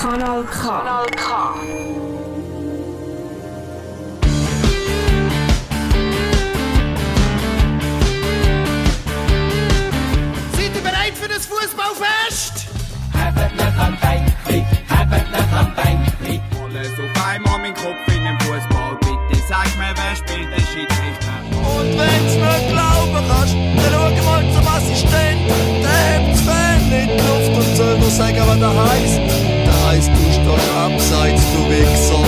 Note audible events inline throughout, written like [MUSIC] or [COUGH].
Kanal K. Kanal K. Seid ihr bereit für das Fußballfest? Habet nach am Bänkli, habet nach am Bänkli. Alles auf einmal mein Kopf in den Fußball. Bitte sag mir, wer spielt den Schiedsrichter? Und wenn's nicht glauben kannst, dann schau mal zum Assistent. Der hebt das Fan in die Luft und soll nur sagen, was der heisst. Heisst, du stehst abseits, du Wichser.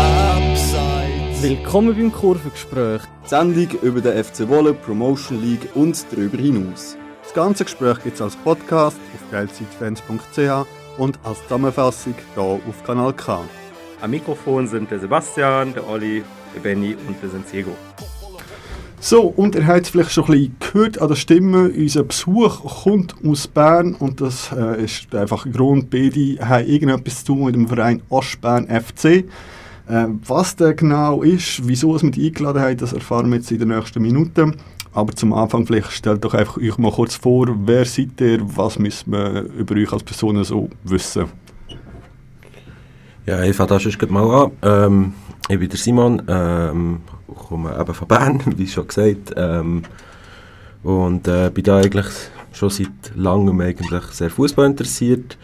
Abseits. Willkommen beim Kurvengespräch. Die Sendung über den FC Wolle, Promotion League und darüber hinaus. Das ganze Gespräch gibt es als Podcast auf geilzeitfans.ch und als Zusammenfassung hier auf Kanal K. Am Mikrofon sind der Sebastian, der Olli, der Benny und der Sensego. So, und ihr habt es vielleicht schon ein bisschen gehört an der Stimme, unser Besuch kommt aus Bern und das äh, ist einfach ein Grund, beide haben irgendetwas zu tun mit dem Verein Ostbern FC. Äh, was der genau ist, wieso es mit eingeladen haben, das erfahren wir jetzt in den nächsten Minuten. Aber zum Anfang vielleicht stellt doch einfach euch mal kurz vor, wer seid ihr, was müssen wir über euch als Personen so wissen? Ja, ich fange da schon mal an. Ähm, ich bin der Simon, ähm, komme eben von Bern, [LAUGHS] wie schon gesagt. Ähm, und äh, bin da eigentlich schon seit langem eigentlich sehr Fußball interessiert.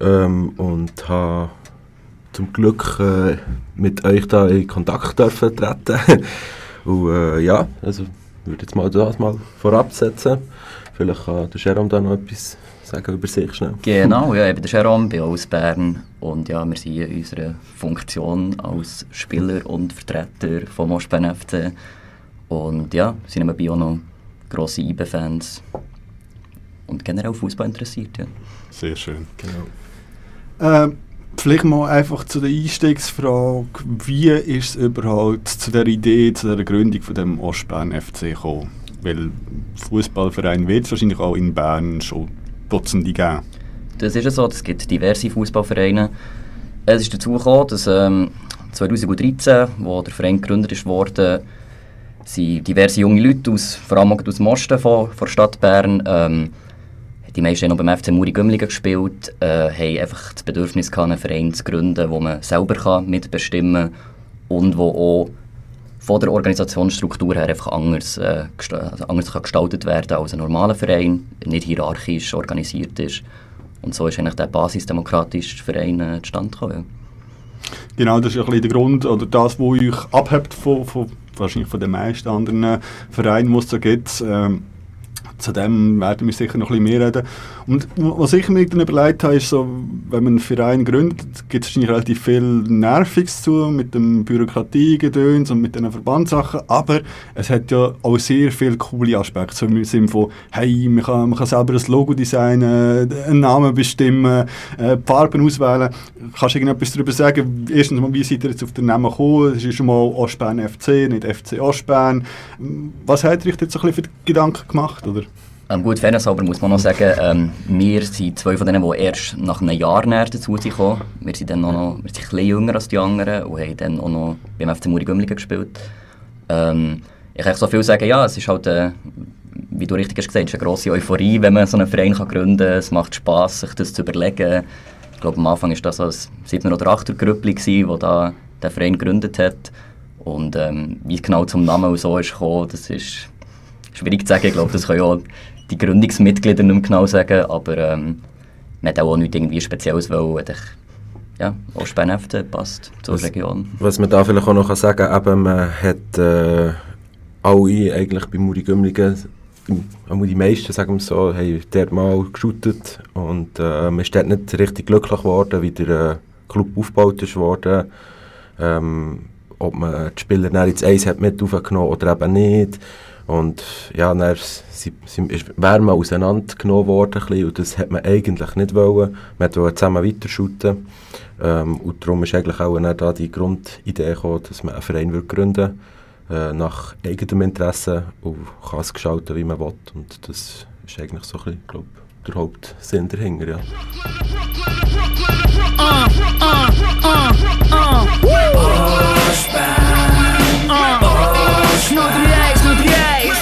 Ähm, und habe zum Glück äh, mit euch da in Kontakt dürfen treten. [LAUGHS] und äh, ja, also würde jetzt mal das mal vorab setzen. Vielleicht kann der Jerome da noch etwas sagen über sich schnell. Genau, ja, bin der Jerome, bin aus Bern und ja, wir sind in unserer Funktion als Spieler und Vertreter vom Ostbern FC und ja, sind nebenbei auch noch grosse IB-Fans und generell Fußball interessiert, ja. Sehr schön. Genau. Ähm, vielleicht mal einfach zu der Einstiegsfrage, wie ist es überhaupt zu der Idee, zu der Gründung von dem Ostbern FC gekommen? Weil Fußballverein wird es wahrscheinlich auch in Bern schon Dutzende geben. Das ist ja so, es gibt diverse Fußballvereine. Es ist dazu gekommen, dass ähm, 2013, wo der Verein gegründet wurde, sind diverse junge Leute, aus, vor allem aus dem Osten von, der Stadt Bern, ähm, die meisten haben noch beim FC Muri Gümligen gespielt, äh, haben einfach das Bedürfnis gehabt, einen Verein zu gründen, wo man selber kann mitbestimmen kann und wo auch von der Organisationsstruktur her einfach anders, äh, also anders kann gestaltet werden als ein normaler Verein, nicht hierarchisch organisiert ist. Und so ist eigentlich der basisdemokratische Verein äh, zustande gekommen. Genau, das ist ein bisschen der Grund, oder das, was euch abhebt von, von, wahrscheinlich von den meisten anderen Vereinen, die es so gibt. Ähm, zu dem werden wir sicher noch ein bisschen mehr reden. Und was ich mir dann überlegt habe, ist so, wenn man einen Verein gründet, gibt es wahrscheinlich relativ viel Nerviges zu mit dem Bürokratiegedöns und mit den Verbandssachen, aber es hat ja auch sehr viele coole Aspekte, so im Sinne von, hey, man kann, man kann selber ein Logo designen, einen Namen bestimmen, äh, Farben auswählen. Kannst du irgendetwas darüber sagen? Erstens mal, wie seid ihr jetzt auf den Namen gekommen? Es ist schon mal Ostbern FC, nicht FC Ostbern. Was hat euch jetzt so ein bisschen für Gedanken gemacht, oder? Ähm, gut, fairness aber muss man noch sagen, ähm, wir sind zwei von denen, die erst nach einem Jahr näher dazu sind. Wir sind dann noch, wir sind ein bisschen jünger als die anderen und haben dann auch noch beim FC Muri Gümligen gespielt. Ähm, ich kann so viel sagen, ja, es ist halt, äh, wie du richtig hast gesagt, es ist eine grosse Euphorie, wenn man so einen Verein kann gründen kann. Es macht Spass, sich das zu überlegen. Ich glaube, am Anfang war das ein 7- oder 8er-Grüppli, das da den Verein gegründet hat. Und ähm, wie genau zum Namen so ist gekommen, das ist schwierig zu sagen. Ich glaube, das können auch die Gründungsmitglieder nicht mehr genau sagen, aber ähm, man hat auch nichts irgendwie Spezielles wollen. Ja, auch Spenefte passt zur was, Region. Was man da vielleicht auch noch sagen kann, eben, man hat äh, alle eigentlich bei Muri Gümligen, die meisten, sagen wir so, haben dort mal geshootet und äh, man ist dort nicht richtig glücklich geworden, wie der äh, Club aufgebaut ist worden. Ähm, ob man die Spieler dann ins Eis hat mit aufgenommen oder eben nicht. Und ja, dann sie, sie ist Wärme auseinandergenommen worden bisschen, und das hat man eigentlich nicht wollen. Man wollte zusammen weiter shooten. Ähm, und darum ist eigentlich auch dann da die Grundidee gekommen, dass man einen Verein will gründen äh, nach eigenem Interesse und kann es gestalten, wie man will. Und das ist eigentlich so ein bisschen, glaub, der Hauptsinn dahinter, ja. Uh, uh, uh, Snoot hem jij, snoot jij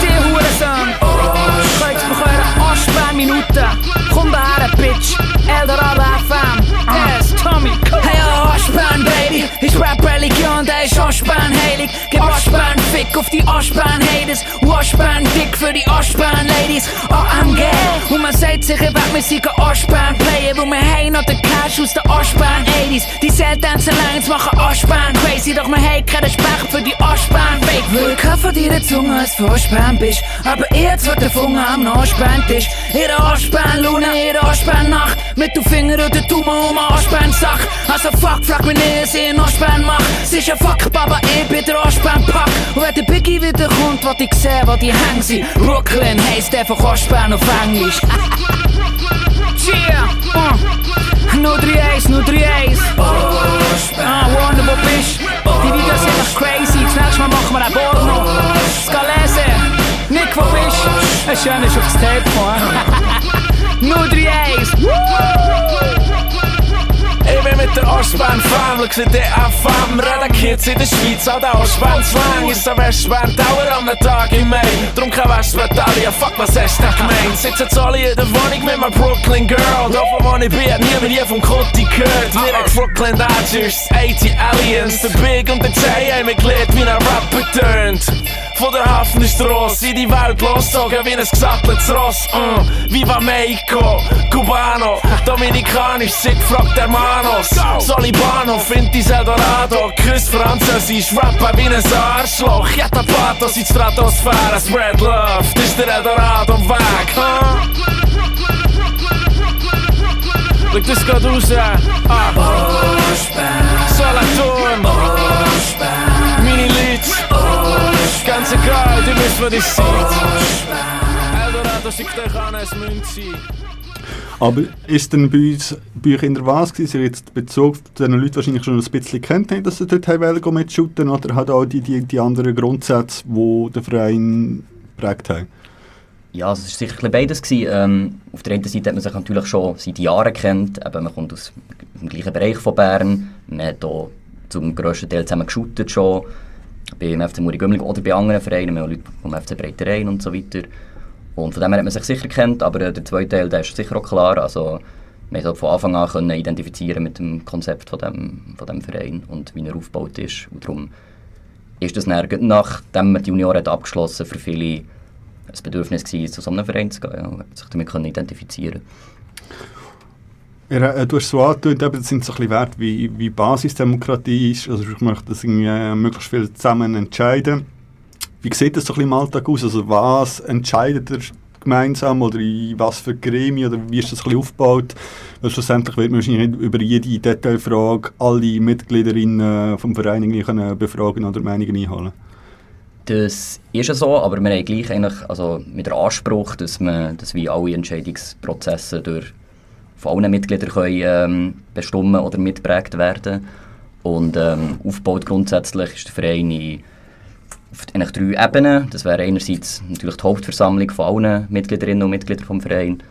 Ty huresan Chodź pochera 8 minuta Honda hara bitch Eldorado FM S Tommy Hey Könnt ihr euren Ostbahn-Minuten. Komm daher, ist Aschbahn heilig. Gib Aschbahn Fick auf die Aschbahn Haters. Aschbahn dick für die Aschbahn Ladies. AMG. Und man sagt sich, ich werd mir sicher Aschbahn playen. Wo wir haben noch den Cash aus der Aschbahn 80s. Die Seltanzen Lines machen Aschbahn crazy. Doch wir haben keinen Respekt für die Aschbahn Fake. Weil ich von deiner Zunge als Aschbahn bist. Aber jetzt wird der Funge am Aschbahn-Tisch. Ihre Aschbahn-Lune, ihre Aschbahn-Nacht. Mit du Finger und der Daumen um Aschbahn-Sach. Also fuck, frag mich nicht, was ich in Aschbahn mach. Sie ist ein Fuck, Baba, ich bin der Aschbahn-Pack. Und wenn der Biggie wieder kommt, wat ich sehe, wo die hängen sind. Brooklyn heisst einfach Aschbahn auf Englisch. Yeah, uh. 031, 031. Ah, Wonder, wo bist Die Videos sind echt crazy. Das nächste Mal machen wir einen Board noch. Scalese. Nick, wo bist du? Schön, ist aufs Tape gekommen. 031. Ich bin mit der Ostbahn. Family, gsi DFM Reden Kids in der Schweiz, all der Ostbahn. Slang Ist ein Westbahn. Dauer einem Tag im Mai Drum kein Westbahn-Talia, fuck, was hast du gemeint? Sitzen jetzt alle in der Wohnung mit meiner Brooklyn Girl. Da von wo ich bin, hat niemand je vom Kotti gehört. Wir haben Brooklyn Dodgers, 80 Aliens Der Big und der J mich gelehrt, wie ein Rapper turnt von der Hafenstrasse in die Welt loszogen wie ein gesatteltes Ross. Mm. Viva Mexico, Cubano, Dominikanisch, Siegfrag der Manos. Solibano, Fintis Eldorado, Küss Französisch, rappen wie ein Arschloch. Jetta Pathos in die Stratosphäre, spread love, das ist der Eldorado Weg. Huh? Schau, das geht raus. Ah. Solaturn. Meine Ganz egal, die wissen, was das seid. Eldorado schickt euch an, es müsste sein. Aber ist denn bei uns bei euch in der Was gewesen, dass ihr jetzt Bezug zu den Leuten wahrscheinlich schon ein bisschen kennt haben, dass sie dort haben wollen mitshooten oder hat auch die, die, die anderen Grundsätze, die den Verein geprägt haben? Ja, also es war sicher ein bisschen beides. Gewesen. Ähm, auf der einen Seite hat man sich natürlich schon seit Jahren kennt. Eben, man kommt aus dem gleichen Bereich von Bern. Man hat auch zum grössten Teil zusammen geshootet schon. Beim FC Muri Gümling oder bei anderen Vereinen. Wir haben Leute vom FC Breiterein und so weiter. Und von dem her hat man sich sicher kennt, aber äh, der zweite Teil der ist sicher auch klar. Also, wir konnten von Anfang an können identifizieren mit dem Konzept von dem, von dem Verein und wie er aufgebaut ist. Und darum ist das dann, nachdem man die Junioren hat abgeschlossen für viele ein Bedürfnis gewesen, zu so einem Verein zu gehen ja, sich damit können identifizieren ja, äh, du hast so angetönt, das sind so ein bisschen Werte wie, wie Basisdemokratie ist. Also ich möchte das irgendwie, äh, möglichst viel zusammen entscheiden. Wie sieht das so ein bisschen im Alltag aus? Also was entscheidet ihr gemeinsam oder in was für Gremien oder wie ist das ein aufgebaut? Weil schlussendlich wird man wahrscheinlich nicht über jede Detailfrage alle Mitgliederinnen vom Verein können befragen oder Meinungen einholen Das ist ja so, aber wir haben gleich eigentlich, also mit dem Anspruch, dass, man, dass wir alle Entscheidungsprozesse durch von allen Mitgliedern können, ähm, bestimmen oder mitprägt werden Und ähm, aufgebaut grundsätzlich ist der Verein in, auf eigentlich drei Ebenen. Das wäre einerseits natürlich die Hauptversammlung von allen Mitgliederinnen und Mitgliedern vom Verein.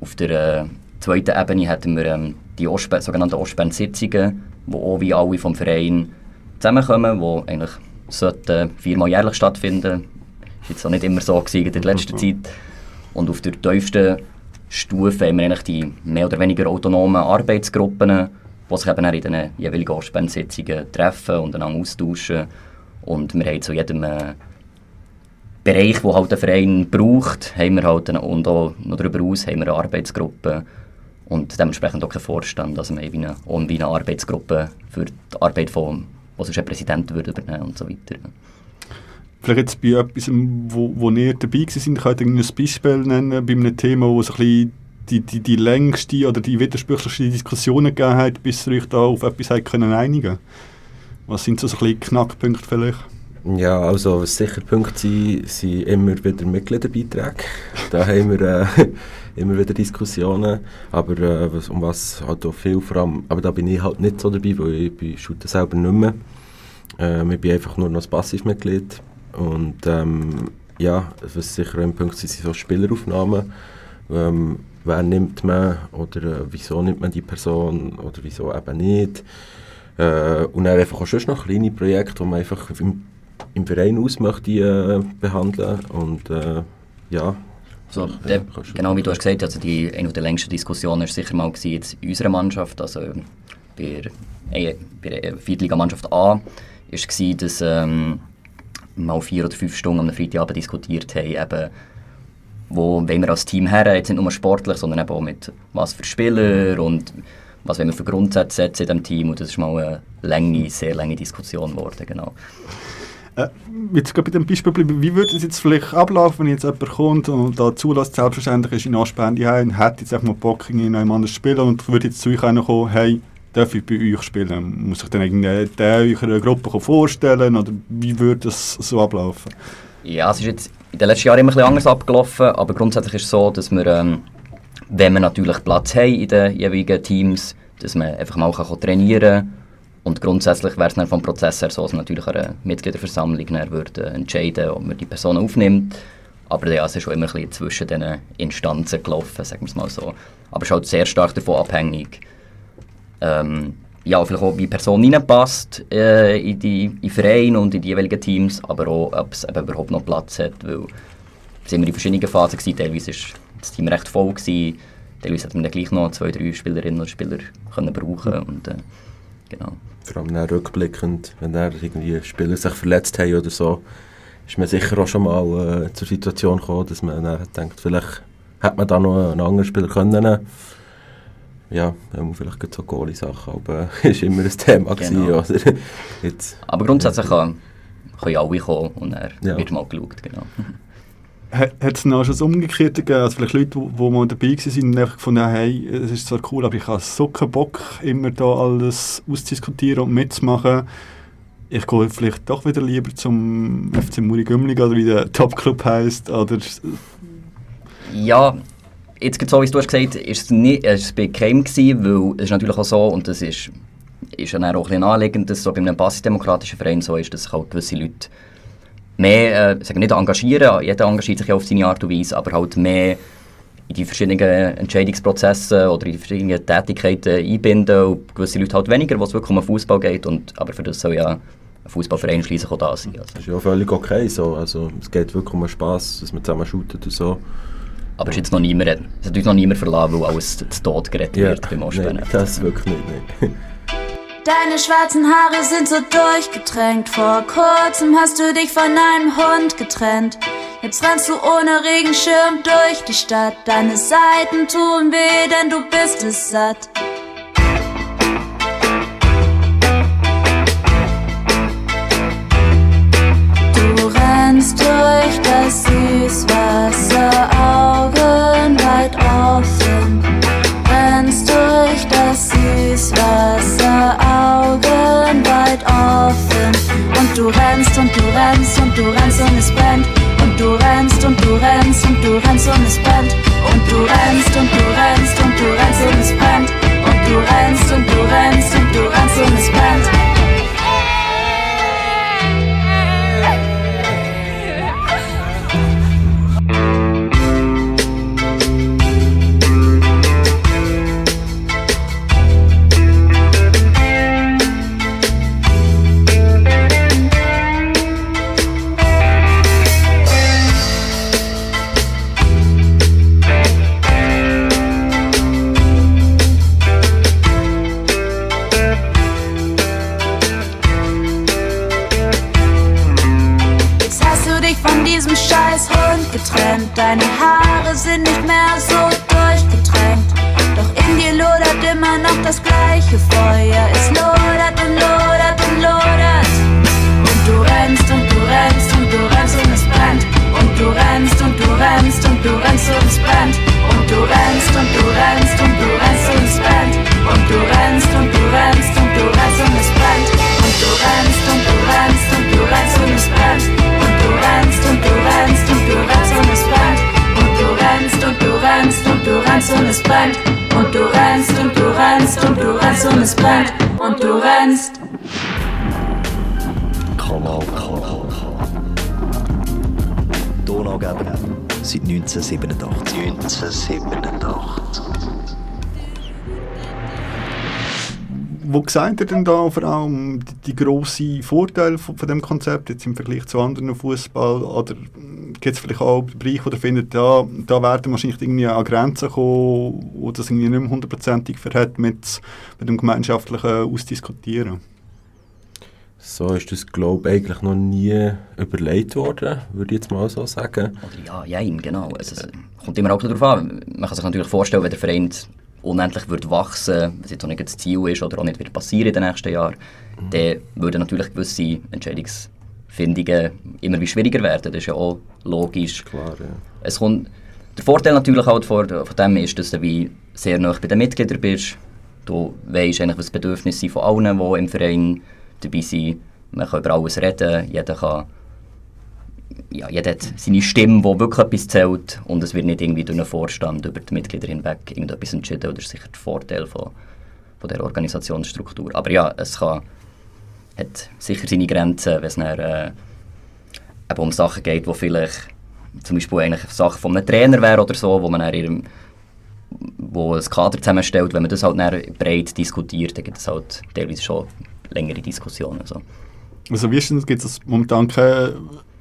Auf der äh, zweiten Ebene hätten wir ähm, die Ostbahn, sogenannten Ostbahn-Sitzungen, wo auch wie alle vom Verein zusammenkommen, die eigentlich sollten viermal jährlich stattfinden. Das war jetzt auch nicht immer so gewesen in der letzten Zeit. Und auf der tiefsten Stufe haben wir eigentlich die mehr oder weniger autonomen Arbeitsgruppen, die sich eben in den jeweiligen Ostbahn-Sitzungen treffen und einander austauschen. Und wir haben zu jedem äh, Bereich, den halt der Verein braucht, haben wir halt eine, und auch noch darüber hinaus haben wir eine Arbeitsgruppe und dementsprechend auch keinen Vorstand. Also wir haben wie eine, auch eine Arbeitsgruppe für die Arbeit von, was sonst ein Präsident würde übernehmen und so weiter. Vielleicht jetzt bei etwas, wo, wo ihr dabei sind, könnt ihr ein Beispiel nennen, bei einem Thema, wo es ein bisschen die, die, die längste oder die widersprüchlichste Diskussionen gegeben hat, bis ihr euch da auf etwas habt können einigen Was sind so, ein bisschen Knackpunkte vielleicht? Ja, also was sicher Punkte sind, sind immer wieder Mitgliederbeiträge. [LAUGHS] da haben wir äh, immer wieder Diskussionen, aber äh, was, um was halt auch viel vor allem, aber da bin ich halt nicht so dabei, weil ich shooter selber nicht mehr. Äh, ich bin einfach nur noch ein Passivmitglied und ähm, ja, was sicher ein Punkt sind, sind so Spieleraufnahmen. Ähm, wer nimmt man oder äh, wieso nimmt man die Person oder wieso eben nicht. Äh, und dann einfach auch schon noch kleine Projekte, die man einfach im, im Verein aus möchte äh, behandeln und äh, ja. So, der, genau wie du hast gesagt, also die, eine der längsten Diskussionen war sicher mal jetzt in unserer Mannschaft, also bei, äh, bei der Viertligamannschaft A war, dass ähm, mal vier oder fünf Stunden am Freitagabend diskutiert haben, eben, wo wollen wir als Team her, jetzt nicht nur sportlich, sondern eben auch mit was für Spieler und was wollen wir für Grundsätze setzen in diesem Team und das ist mal eine lange, sehr lange Diskussion geworden, genau. Äh, jetzt bei dem Beispiel bleiben, wie würde es jetzt vielleicht ablaufen, wenn jetzt jemand kommt und da zulässt, selbstverständlich ist in Anspende und hat jetzt einfach mal Bock in einem anderen spielen und würde jetzt zu euch kommen, hey, darf ich bei euch spielen? Muss ich dann irgendwie eurer Gruppe vorstellen oder wie würde das so ablaufen? Ja, es ist jetzt in den letzten Jahren immer ein anders abgelaufen, aber grundsätzlich ist es so, dass wir, ähm, wenn wir natürlich Platz haben in den jeweiligen Teams, dass man einfach mal kann trainieren kann und grundsätzlich wäre es dann vom Prozess her so, dass natürlich eine Mitgliederversammlung dann würde entscheiden ob man die Person aufnimmt. Aber ja, es ist schon immer ein bisschen zwischen diesen Instanzen gelaufen, sagen wir es mal so. Aber es ist halt sehr stark davon abhängig, ähm, ja, vielleicht auch, wie Person reinpasst äh, in die in Vereine und in die jeweiligen Teams, aber auch, ob es überhaupt noch Platz hat, weil es immer in verschiedenen Phasen gewesen. Teilweise war das Team recht voll, gewesen. teilweise hat man gleich noch zwei, drei Spielerinnen und Spieler können brauchen und äh, genau. Vor allem dann rückblickend, wenn dann irgendwie Spieler sich verletzt haben oder so, ist man sicher auch schon mal äh, zur Situation gekommen, dass man dann denkt, vielleicht hätte man da noch einen anderen Spieler können. Ja, vielleicht so Goalie-Sachen, aber [LAUGHS] es war immer ein Thema. Genau. Gewesen, oder? Jetzt, aber grundsätzlich kann, können alle kommen und dann ja. wird mal geschaut. Genau. [LAUGHS] Hat es noch schon das Umgekehrte gegeben? Also vielleicht Leute, die, mal dabei waren und einfach gefunden haben, hey, es ist zwar cool, aber ich habe so keinen Bock, immer da alles auszudiskutieren und mitzumachen. Ich gehe vielleicht doch wieder lieber zum FC Muri Gümling oder wie der Top-Club heisst. Oder ja, jetzt so wie du hast gesagt ist es, nicht, es bei gewesen, weil es ist natürlich auch so, und das ist, ist dann auch ein bisschen naheliegend, dass es so bei einem basisdemokratischen Verein so ist, dass sich halt gewisse Leute mehr, äh, sagen nicht engagieren, jeder engagiert sich ja auf seine Art und Weise, aber halt mehr in die verschiedenen Entscheidungsprozesse oder in die verschiedenen Tätigkeiten einbinden und gewisse Leute halt weniger, was wirklich um den Fußball geht und, aber für das soll ja ein Fußballverein schließlich auch da sein. Also. Das ist ja völlig okay so, also es geht wirklich um Spass, dass man zusammen shootet und so. Aber es ist jetzt noch niemand, es hat natürlich noch niemand verlassen, weil alles zu Tod gerettet ja, wird beim Ausspielen. Nein, das wirklich nicht, nein. [LAUGHS] Deine schwarzen Haare sind so durchgetränkt. Vor kurzem hast du dich von einem Hund getrennt. Jetzt rennst du ohne Regenschirm durch die Stadt. Deine Seiten tun weh, denn du bist es satt. Du rennst durch das Süßwasser, Augen rennst und du rennst und du rennst und es brennt. Und du rennst und du rennst und du rennst und es brennt. 1987. wo seht ihr denn da vor allem die, die grossen Vorteile von, von dem Konzept jetzt im Vergleich zu anderen Fußball? Oder gibt es vielleicht auch Bereiche, wo ihr findet, ja, da werden wahrscheinlich irgendwie an Grenzen kommen, wo das irgendwie nicht mehr hundertprozentig verhält mit, mit dem gemeinschaftlichen Ausdiskutieren? So ist das, glaube ich, eigentlich noch nie überlegt worden, würde ich jetzt mal so sagen. Oder ja, jein, genau. Also, es kommt immer auch darauf an. Man kann sich natürlich vorstellen, wenn der Verein unendlich wird wachsen, was jetzt auch nicht das Ziel ist oder auch nicht wird passieren in den nächsten Jahren, mhm. dann würden natürlich gewisse Entscheidungsfindungen immer wie schwieriger werden. Das ist ja auch logisch. Klar, ja. Es kommt, der Vorteil natürlich halt von, von dem ist, dass du wie sehr nah bei den Mitgliedern bist. Du weißt eigentlich, was die Bedürfnisse sind von allen, die im Verein dabei sind. Man kann über alles reden, jeder kann ja, jeder hat seine Stimme, die wirklich etwas zählt und es wird nicht irgendwie durch einen Vorstand über die Mitglieder hinweg irgendetwas entschieden. Das ist sicher der Vorteil von, von der Organisationsstruktur. Aber ja, es kann, hat sicher seine Grenzen, wenn es dann, äh, um Sachen geht, wo vielleicht zum Beispiel eigentlich Sachen von einem Trainer wäre oder so, wo man dann ihrem, wo ein Kader zusammenstellt, wenn man das halt breit diskutiert, dann gibt es halt teilweise schon längere Diskussionen. So. Also wie ist denn, gibt es momentan keine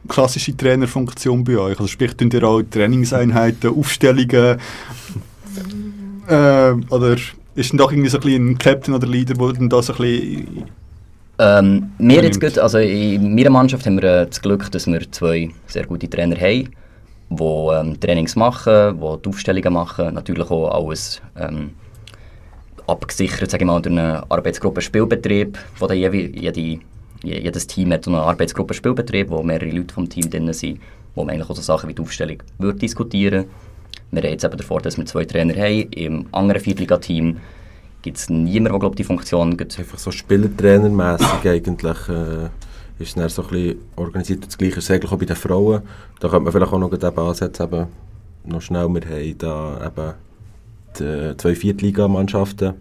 klassische Trainerfunktion bei euch? Also sprich, tun ihr auch Trainingseinheiten, Aufstellungen äh, oder ist denn doch irgendwie so ein, ein Captain oder Leader, der dann da so ein bisschen ähm, wir jetzt gut, also in meiner Mannschaft haben wir äh, das Glück, dass wir zwei sehr gute Trainer haben, die ähm, Trainings machen, die die Aufstellungen machen, natürlich auch alles ähm, abgesichert, sage ich mal, durch eine Arbeitsgruppe Spielbetrieb, wo der jede jedes Team hat eine Arbeitsgruppe Spielbetrieb, wo mehrere Leute vom Team drin sind, wo man eigentlich auch so Sachen wie die Aufstellung würde diskutieren Wir haben jetzt eben davor, dass wir zwei Trainer haben. Im anderen Viertliga-Team gibt es niemanden, der die Funktion gibt. Einfach so Spielertrainermässig eigentlich äh, ist es so ein bisschen organisiert. Das Gleiche ist eigentlich auch bei den Frauen. Da könnte man vielleicht auch noch eben ansetzen, eben noch schnell, wir haben da eben die zwei Viertligamannschaften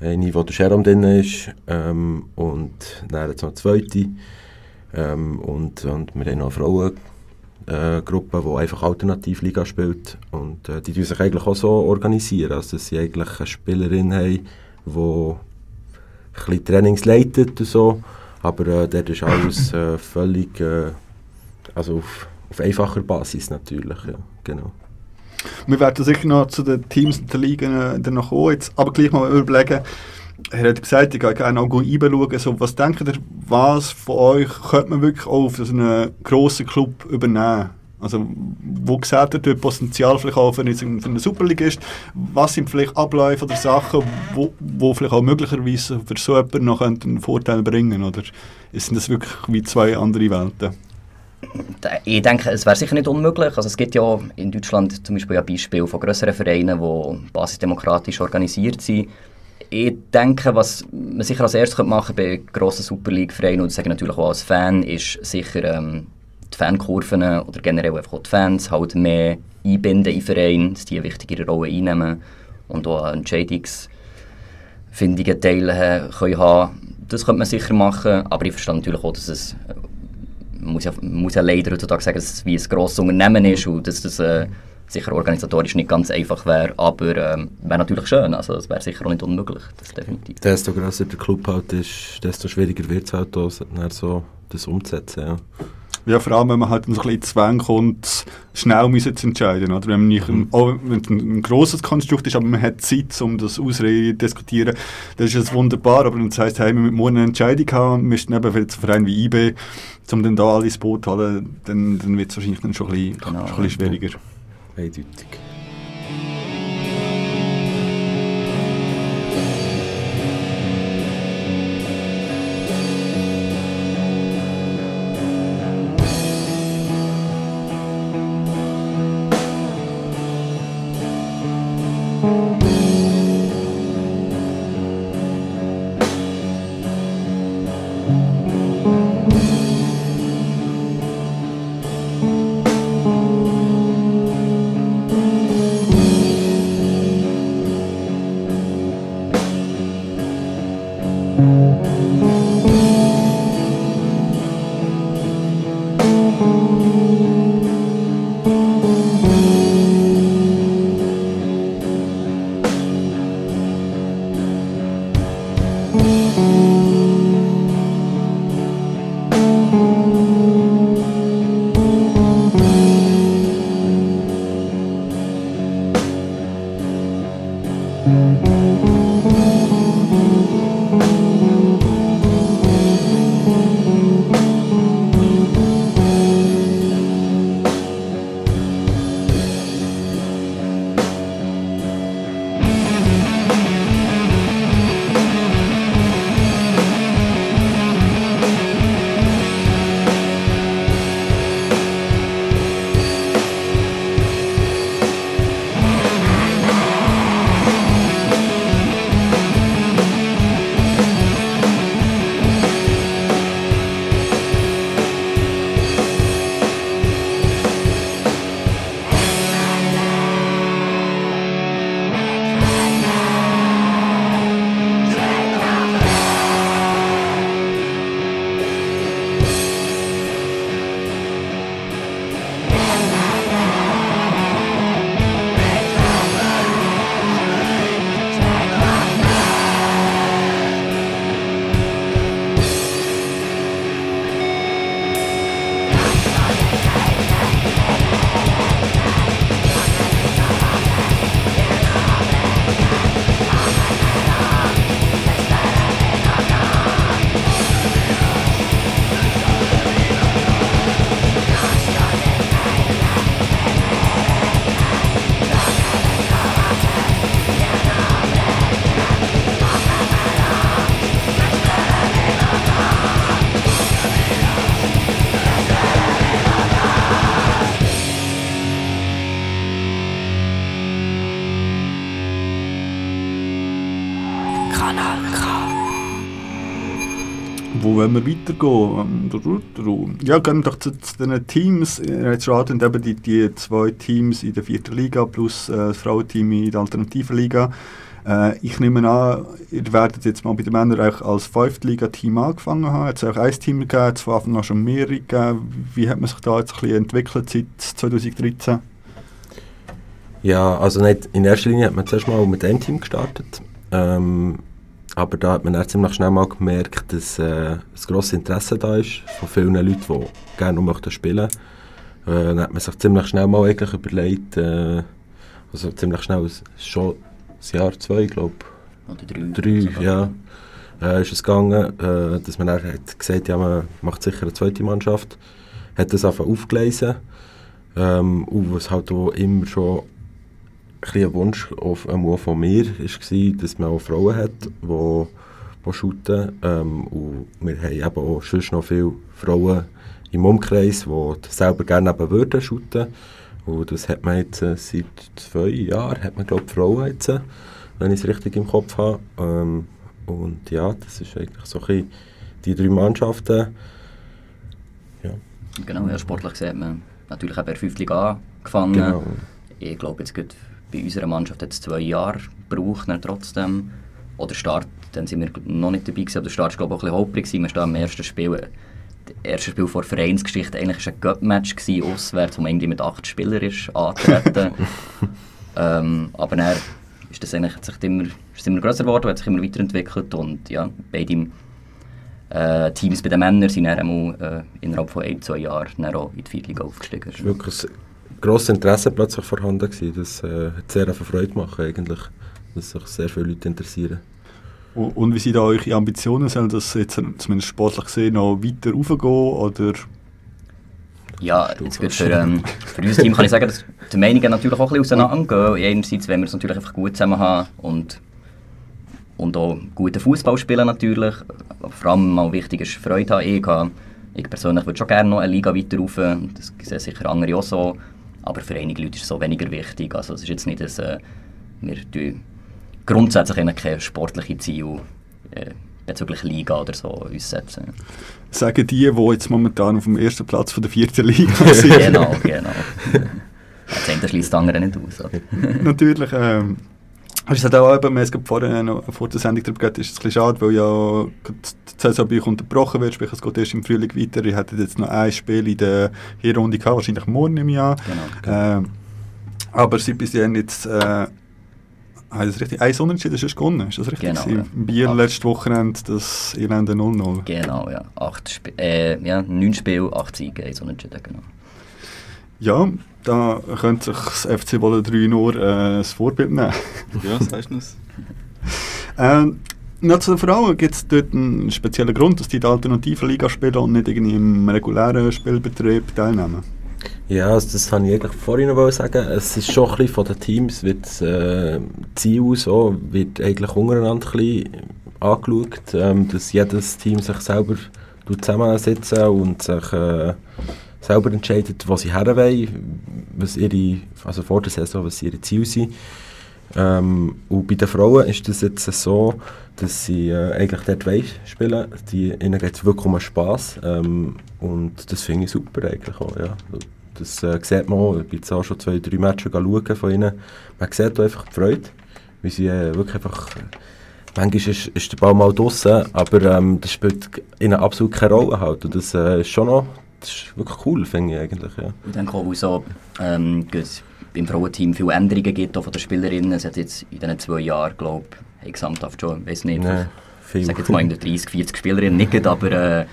eine, wo der Sharon drin ist ähm, und dann noch eine zweite. Ähm, und, und wir haben noch eine Frauengruppe, äh, die einfach Alternativliga spielt. Und äh, die sich eigentlich auch so organisieren, also dass sie eigentlich eine Spielerin haben, die ein Trainings leitet und so. Aber äh, dort ist alles äh, völlig äh, also auf, auf einfacher Basis natürlich. Ja, genau. Wir werden sicher noch zu den Teams und den Ligen äh, noch kommen, jetzt, aber gleich mal überlegen, er hat gesagt, ich gehe gerne auch reinschauen. So, was denkt ihr, was von euch könnte man wirklich auf einen grossen Club übernehmen? Also, wo seht ihr dort Potenzial vielleicht auch für, eine Superligist? Was sind vielleicht Abläufe oder Sachen, wo, wo vielleicht auch möglicherweise für so jemanden noch einen Vorteil bringen Oder sind das wirklich wie zwei andere Welten? Ich denke, es wäre sicher nicht unmöglich. Also es gibt ja in Deutschland zum Beispiel ja Beispiele von größeren Vereinen, die basisdemokratisch organisiert sind. Ich denke, was man sicher als erstes machen könnte bei grossen Super League-Vereinen, und das sage ich natürlich auch als Fan, ist sicher ähm, die Fankurven oder generell einfach auch die Fans halt mehr einbinden in Vereine, dass die eine wichtigere Rolle einnehmen und auch Entscheidungsfindungen Teile können haben. Das könnte man sicher machen, aber ich verstehe natürlich auch, dass es man muss ja, muss ja leider heutzutage sagen, dass es wie ein grosses Unternehmen ist und dass das äh, sicher organisatorisch nicht ganz einfach wäre, aber ähm, wäre natürlich schön, also es wäre sicher auch nicht unmöglich, das definitiv. Desto grösser der Club halt ist, desto schwieriger wird es halt auch, so das umzusetzen, ja. Ja, vor allem, wenn man halt so ein bisschen Zwang kommt, schnell müssen zu entscheiden. Oder? Wenn, man nicht, mhm. auch wenn es ein, ein grosses Konstrukt ist, aber man hat Zeit, um das ausreden, diskutieren, dann ist es wunderbar. Aber das heisst, hey, wir müssen morgen eine Entscheidung haben, wir müssen eben für einen Verein wie IB, um dann da alles Boot zu holen, dann, dann wird es wahrscheinlich dann schon ein bisschen, genau, schon ein bisschen schwieriger. Eindeutig. Wollen wir weitergehen? Ähm, Ja, gehen wir doch zu, zu den Teams. Jetzt raten eben die, die zwei Teams in der vierten Liga plus äh, das Frauenteam in der alternativen Liga. Äh, ich nehme an, ihr werdet jetzt mal bei den Männern auch als Fünftliga-Team angefangen haben. Jetzt auch ein Team gegeben, jetzt von Anfang an schon mehrere gegeben. Wie hat man sich da jetzt ein bisschen entwickelt seit 2013? Ja, also nicht, in erster Linie hat man zuerst mal mit einem Team gestartet. Ähm, aber da hat man dann ziemlich schnell mal gemerkt, dass äh, ein grosses Interesse da ist von vielen Leuten, die gerne noch möchten spielen möchten. Äh, dann hat man sich ziemlich schnell mal eigentlich überlegt, äh, also ziemlich schnell, schon ein Jahr, zwei, glaube Oder drei. Drei, ja. Äh, ist es gegangen, äh, dass man dann hat gesagt ja, man macht sicher eine zweite Mannschaft. Hat das einfach aufgelesen. Ähm, und was halt auch immer schon ein Wunsch auf, auch von mir war, dass man auch Frauen hat, die, die shooten. Ähm, und wir haben eben auch sonst noch viele Frauen im Umkreis, die selber gerne eben würden shooten. Und das hat man jetzt äh, seit zwei Jahren, hat man glaube ich Frauen jetzt, äh, wenn ich es richtig im Kopf habe. Ähm, und ja, das ist eigentlich so ein bisschen die drei Mannschaften. Ja. Genau, ja, sportlich sieht man natürlich auch bei der 5. Liga angefangen. Genau. Ich glaube, jetzt gerade bei unserer Mannschaft hat es zwei Jahre gebraucht, dann trotzdem. Oder Start, dann sind wir noch nicht dabei gewesen, aber der Start war glaube ich auch ein bisschen holprig. gewesen. Wir stehen am ersten Spiel, das erste Spiel vor Vereinsgeschichte, eigentlich war ein Cup-Match gewesen, auswärts, wo man irgendwie mit acht Spielern ist angetreten. [LAUGHS] ähm, aber dann ist das eigentlich, hat sich immer, ist es immer grösser geworden, hat sich immer weiterentwickelt und ja, beide äh, Teams bei den Männern sind dann einmal, äh, innerhalb von ein, zwei Jahren dann auch in die Viertliga aufgestiegen. Es war wirklich ein grosses Interesse plötzlich vorhanden. Gewesen. Das äh, hat sehr viel Freude gemacht, eigentlich, dass sich sehr viele Leute interessieren. Und, und wie sind da eure Ambitionen? Sollen das jetzt zumindest sportlich gesehen noch weiter raufgehen? Oder? Ja, jetzt gut, für, ähm, für unser Team kann ich sagen, dass die Meinungen natürlich auch ein bisschen auseinandergehen. Einerseits wollen wir es natürlich einfach gut zusammen haben und, und auch guten Fußball spielen natürlich. Aber vor allem mal wichtig ist Freude haben. Ich, habe, ich persönlich würde schon gerne noch eine Liga weiter rauf. Das sehen sicher andere auch so. Aber für einige Leute ist es so weniger wichtig. Also es ist jetzt nicht, dass äh, wir grundsätzlich keine sportlichen Ziele äh, bezüglich Liga oder so uns setzen. Sagen die, die jetzt momentan auf dem ersten Platz von der vierten Liga [LAUGHS] sind. genau, genau. Das eine schließt das andere nicht aus. Natürlich. Ähm, es hat auch eben, wir haben vorhin noch vor der Sendung darüber geredet, ist es ein bisschen schade, weil ja die Saison bei euch unterbrochen wird, sprich es geht erst im Frühling weiter. Ihr hättet jetzt noch ein Spiel in der Hinrunde gehabt, wahrscheinlich morgen im Jahr. Genau, Ähm, aber seit bis jetzt äh, haben das richtig, ein Unentschieden ist gewonnen, ist das richtig? Genau, ja. In Biel letztes Wochenende das elende 0-0. Genau, ja. Acht Sp äh, ja, neun Spiele, acht Siege, eins Unentschieden, genau. Ja, da könnte sich das FC Wolle 3 nur äh, das Vorbild nehmen. [LAUGHS] Ja, sagst du es? Noch zu den Frauen gibt es dort einen speziellen Grund, dass die in der alternativen Liga spielen und nicht irgendwie im regulären Spielbetrieb teilnehmen. Ja, also das wollte ich eigentlich vorhin noch sagen. Es ist schon ein bisschen von den Teams, wird das äh, Ziel so, wird eigentlich untereinander ein bisschen angeschaut, ähm, dass jedes Team sich selber zusammensetzt und sich äh, selber entscheidet, was sie her wollen, was ihre, also vor der Saison, was ihre Ziele sind. Ähm, und bei den Frauen ist das jetzt so, dass sie äh, eigentlich dort wollen spielen die Ihnen geht es wirklich um Spass. Ähm, und das finde ich super eigentlich auch, ja. Das äh, sieht man auch, ich bin jetzt auch schon zwei, drei Matches schauen von ihnen. Man sieht auch einfach die Freude, wie sie äh, wirklich einfach... Manchmal ist, ist der Ball mal draussen, aber ähm, das spielt ihnen absolut keine Rolle halt. Und das äh, ist schon noch... Das ist wirklich cool, finde ich eigentlich, ja. Ich denke auch, so, ähm, beim Frauenteam viele Änderungen gibt auch von den Spielerinnen. Es hat jetzt in diesen zwei Jahren, glaube ich, gesamthaft schon, ich weiß nicht, Nee, ich sage jetzt mal irgendwie 30, 40 Spielerinnen, nicht aber äh,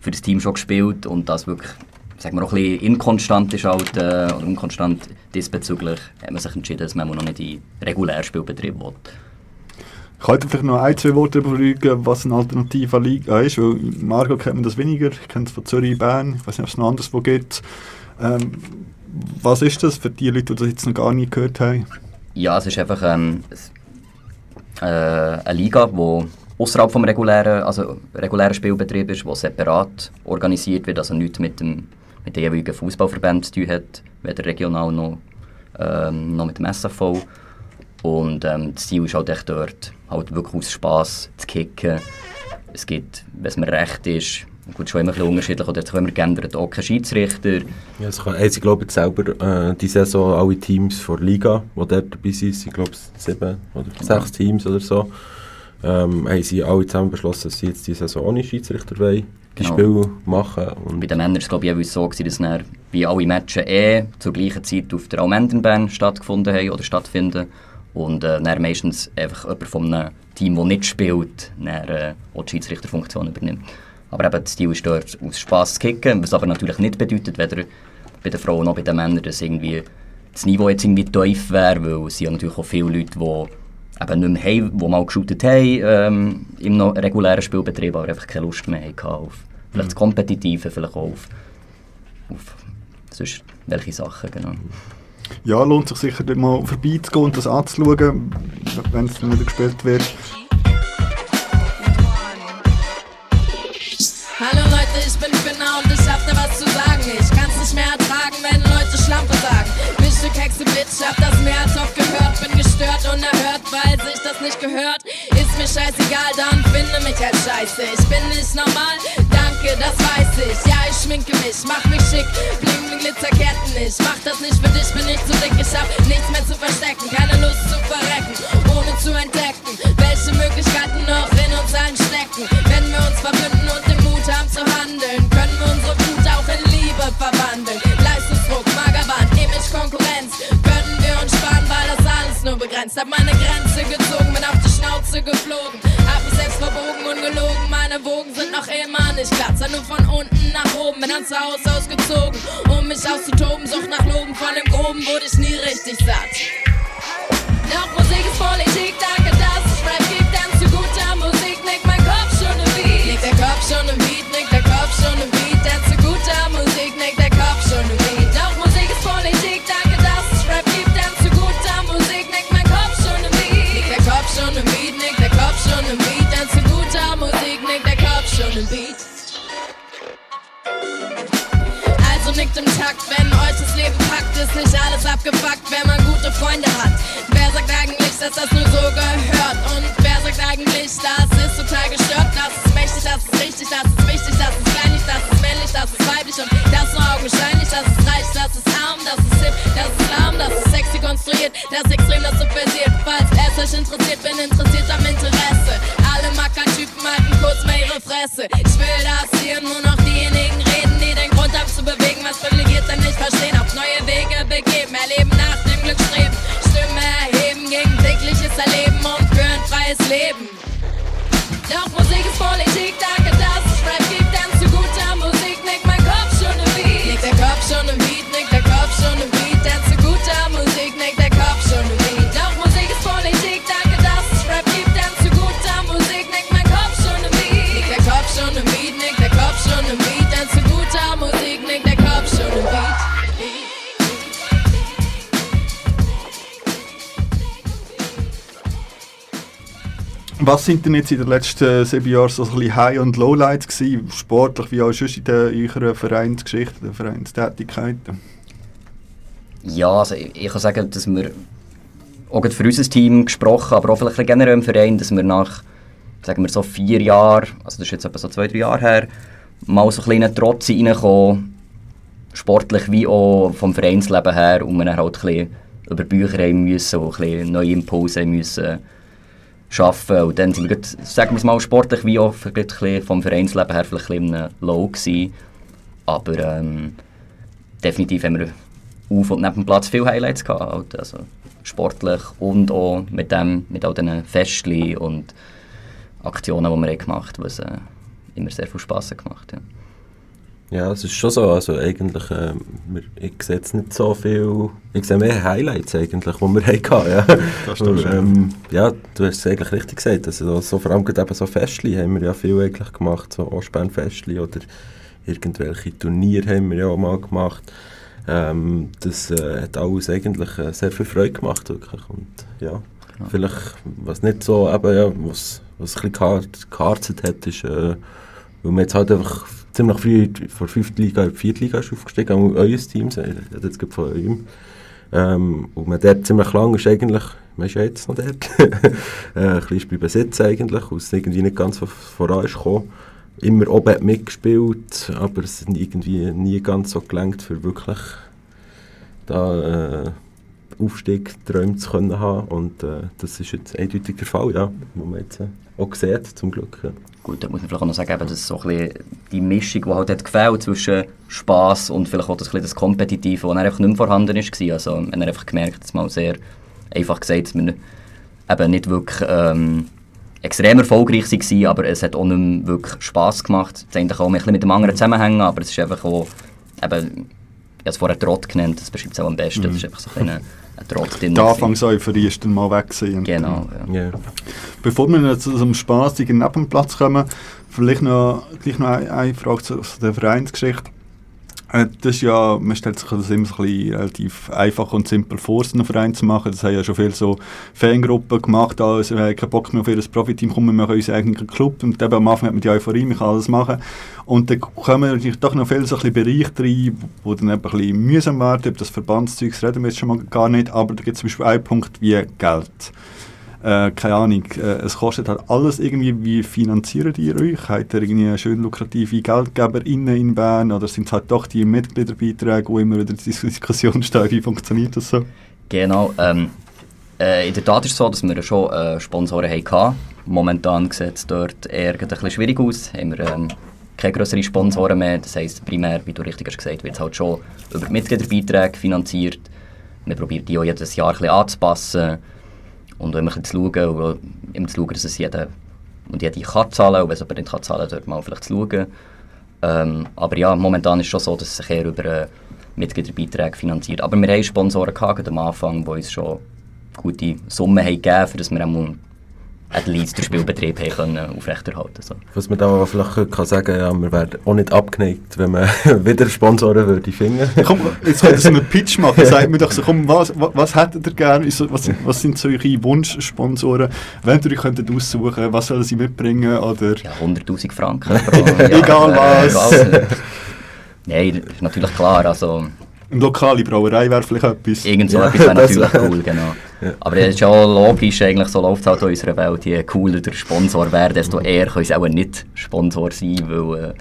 für das Team schon gespielt und das wirklich, sagen wir auch ein bisschen inkonstant ist halt, äh, oder unkonstant diesbezüglich, hat man sich entschieden, dass man noch nicht in Regulärspielbetrieb will. Könnt ihr vielleicht noch ein, zwei Worte darüber sagen, was eine alternative Liga ist? Weil in Margot kennt man das weniger, ich kenne es von Zürich, Bern, ich weiß nicht, ob es noch anderswo gibt. Ähm, was ist das für die Leute, die das jetzt noch gar nie gehört haben? Ja, es ist einfach ähm, äh, eine Liga, die außerhalb vom regulären, also regulären Spielbetrieb ist, die separat organisiert wird, also nichts mit dem mit den jeweiligen Fußballverbänden zu tun hat, weder regional noch, ähm, noch mit dem SFV. Und ähm, das Ziel ist halt echt dort, halt wirklich aus Spass zu kicken Es gibt, wenn es mir recht ist, gut, schon immer ein bisschen unterschiedlich, oder jetzt haben wir geändert, auch keinen Schiedsrichter. Ja, es kann, sie glaube ich selber äh, die Saison alle Teams vor Liga, die dort dabei sind, sind glaube ich sieben oder sechs Teams oder so, ähm, haben sie alle zusammen beschlossen, dass sie jetzt die Saison ohne Schiedsrichter wollen, die Genau. Spiele machen. Und Bei den Männern war es glaube ich so, gewesen, dass dann wie alle Matches eh zur gleichen Zeit auf der Almendenbahn stattgefunden haben oder stattfinden. Und äh, dann meistens einfach jemand von einem Team, das nicht spielt, dann, äh, die Schiedsrichterfunktion übernimmt. Aber eben, das Ziel ist dort aus Spass zu kicken, was aber natürlich nicht bedeutet, weder bei den Frauen noch bei den Männern, dass irgendwie das Niveau jetzt irgendwie tief wäre, weil es sind ja natürlich auch viele Leute, die eben nicht mehr haben, die mal geshootet haben ähm, im noch regulären Spielbetrieb, aber einfach keine Lust mehr hatten auf vielleicht das Kompetitive, vielleicht auch auf, auf sonst welche Sachen, genau. Ja, lohnt sich sicher mal vorbeizugehen und das anzuschauen, wenn es dann wieder gespielt wird. Hallo Leute, ich bin Finna und ich hab da was zu sagen. Ich kann's nicht mehr ertragen, wenn Leute Schlampe sagen. Mische Kekse, Bitch, hab das mehr als oft gehört. Bin gestört, unerhört, weil sich das nicht gehört. Ist mir scheißegal, dann finde mich halt scheiße. Ich bin nicht normal, danke, das weiß ich. Ja, ich schminke mich, mach mich schick, bling, bling, Glitzerketten. Ich mach das nicht für dich, bin ich zu dick. Ich hab nichts mehr zu verstecken, keine Lust zu verrecken, ohne zu entdecken, welche Möglichkeiten noch in uns allen stecken. Wenn wir uns verbünden und den Mut haben zu handeln, können wir unsere Wut auch in Liebe verwandeln. Leistungsdruck, Magerbahn, Image, Konkurrenz, können wir uns sparen, weil das nur begrenzt. Hab meine Grenze gezogen, bin auf die Schnauze geflogen, hab mich selbst verbogen und gelogen. Meine Wogen sind noch immer nicht glatt, sondern nur von unten nach oben. Bin ans Haus ausgezogen, um mich auszutoben. Sucht nach Loben von dem Groben, wurde ich nie richtig satt. Doch Musik ist Politik, danke, dass es Rap gibt, denn zu guter Musik nickt mein Kopf schon im Beat. Nickt der Kopf schon im Beat, nickt der Kopf schon im Beat, denn im Beat. Also nickt im Takt, wenn euch das Leben packt, ist nicht alles abgefuckt, wenn man gute Freunde hat. Wer sagt eigentlich, dass das nur so gehört? Und wer sagt eigentlich, das ist total gestört? Das ist mächtig, das ist richtig, das ist wichtig, das ist kleinlich, das ist männlich, das ist weiblich und das nur augenscheinlich, das ist reich, das ist arm, das ist hip, das ist lahm, das ist sexy konstruiert, das ist extrem, das subversiert. Falls es euch interessiert, bin interessiert am Interesse. Alle Mackertypen halten kurz mal ihre Fresse. Ich will, dass hier nur noch diejenigen reden, die den Grund haben zu bewegen, was privilegiert denn nicht verstehen. Auf neue Wege begeben, erleben nach dem Glück streben. Stimme erheben gegen tägliches Erleben und für ein freies Leben. Doch Musik ist Politik, danke, dass es Rap gibt, denn zu guter Musik nickt mein Kopf schon im Beat. Nickt der Kopf schon im Beat, Was sind denn jetzt in den letzten sieben Jahren so ein bisschen High- und Lowlights gewesen, sportlich wie auch sonst in eurer Vereinsgeschichte, der Vereinstätigkeiten? Ja, also ich, ich kann sagen, dass wir auch für unser Team gesprochen, aber auch vielleicht generell im Verein, dass wir nach, sagen wir so vier Jahren, also das ist jetzt etwa so zwei, drei Jahre her, mal so ein kleinen Trotz reinkommen, sportlich wie auch vom Vereinsleben her, und wir dann halt ein bisschen über Bücher haben müssen, ein bisschen neue Impulse haben müssen schaffen. Und dann sind wir, gerade, sagen wir mal, sportlich wie auch vom Vereinsleben her vielleicht ein bisschen Low gewesen. Aber ähm, definitiv haben wir auf und neben dem Platz viele Highlights gehabt. halt. Also sportlich und auch mit, dem, mit all diesen Festchen und Aktionen, die wir gemacht haben, was äh, immer sehr viel Spass hat gemacht ja. Ja, es ist schon so. Also eigentlich, ähm, ich sehe jetzt nicht so viel. Ich sehe mehr Highlights eigentlich, die wir [LAUGHS] hatten. Ja. Das stimmt ähm, ja, du hast es eigentlich richtig gesagt. Also, so, vor allem gerade eben so Festchen haben wir ja viel eigentlich gemacht. So Ostbahn-Festchen oder irgendwelche Turniere haben wir ja auch mal gemacht. Ähm, das äh, hat alles eigentlich äh, sehr viel Freude gemacht. Wirklich. Und ja, vielleicht, was nicht so, eben, ja, was, was ein bisschen gehar- geharzet hat, ist, äh, weil wir jetzt halt einfach ziemlich früh von der 5. Liga in die 4. Liga ist aufgestiegen, auch euer Team, jetzt gerade von eurem. Ähm, und man dort ziemlich lang ist eigentlich, man ist ja jetzt noch dort, [LAUGHS] äh, ein bisschen bleiben sitzen eigentlich, es irgendwie nicht ganz vor- voran ist gekommen. Immer oben mitgespielt, aber es hat irgendwie nie ganz so gelangt, für wirklich da äh, Aufstieg träumen zu können haben. Und äh, das ist jetzt eindeutig der Fall, ja, wo man jetzt äh, auch sieht, zum Glück. Ja. Gut, da muss man vielleicht auch noch sagen, eben, das ist so ein die Mischung, die halt hat gefällt zwischen Spass und vielleicht auch das, bisschen das Kompetitive, das einfach nicht mehr vorhanden war. Also man hat einfach gemerkt, dass mal sehr einfach gesagt, dass wir eben nicht wirklich ähm, extrem erfolgreich waren, aber es hat auch nicht mehr wirklich Spass gemacht. Das eigentlich auch ein bisschen mit dem anderen zusammenhängen, aber es ist einfach auch, eben, ich habe es vorher Trott genannt, das beschreibt es auch am besten, Mhm. das ist einfach so ein, ein Trott drin. Die Anfangseuphorie ist dann mal weg. Gewesen. Genau, ja. Bevor wir jetzt zu so einem spaßigen Nebenplatz kommen, vielleicht noch, gleich noch eine, eine Frage zu, zu der Vereinsgeschichte. Äh, Das ist ja, man stellt sich das immer so ein relativ einfach und simpel vor, einen Verein zu machen. Das haben ja schon viele so Fangruppen gemacht, also wir haben keinen Bock mehr auf ihr Profiteam, kommen wir machen unseren eigenen Club und eben am Anfang hat man die Euphorie, man kann alles machen. Und dann kommen natürlich doch noch viele so Bereiche rein, wo dann eben ein bisschen mühsam werden, über das Verbandszeugs reden wir jetzt schon mal gar nicht, aber da gibt es zum Beispiel einen Punkt wie Geld. Äh, keine Ahnung, äh, es kostet halt alles irgendwie, wie finanziert ihr euch? Habt ihr irgendwie schön lukrative GeldgeberInnen in Bern oder sind es halt doch die Mitgliederbeiträge, wo immer wieder die Diskussion steht, wie funktioniert das so? Genau. Ähm, äh, in der Tat ist es so, dass wir schon äh, Sponsoren hatten. Momentan sieht es dort eher ein bisschen schwierig aus. Haben wir ähm, keine größeren Sponsoren mehr. Das heisst, primär, wie du richtig hast gesagt, wird es halt schon über Mitgliederbeiträge finanziert. Wir probieren die auch jedes Jahr ein bisschen anzupassen und auch ein bisschen zu schauen, immer zu schauen, dass es jeder und jede kann zahlen und wenn es aber nicht kann zahlen, dort mal vielleicht zu schauen. Ähm, aber ja, momentan ist es schon so, dass es sich eher über äh, Mitgliederbeiträge finanziert. Aber wir haben Sponsoren gehabt, am Anfang, die uns schon gute Summen haben gegeben für dass wir einmal at least den Spielbetrieb haben können aufrechterhalten so. Was man da vielleicht kann sagen ja, wir wären auch nicht abgeneigt, wenn man [LAUGHS] wieder Sponsoren würde finden. Komm, jetzt könnt ihr so einen Pitch machen. [LAUGHS] Sagt mir doch so, komm, was, was, hättet ihr gerne? Was, was sind so eure Wunschsponsoren? Wenn ihr euch könntet aussuchen was sollen sie mitbringen? Oder? Ja, 100'000 Franken. pro- [LAUGHS] ja, Egal äh, was. egal. Nein, das ist natürlich klar. Also, lokale Brauerei wäre vielleicht etwas. Irgend so Ja, etwas wäre natürlich wär- cool, genau. Aber es ist ja auch logisch, eigentlich, so läuft es halt in unserer Welt. Je cooler der Sponsor wäre, desto eher können sie auch nicht Sponsor sein, weil äh,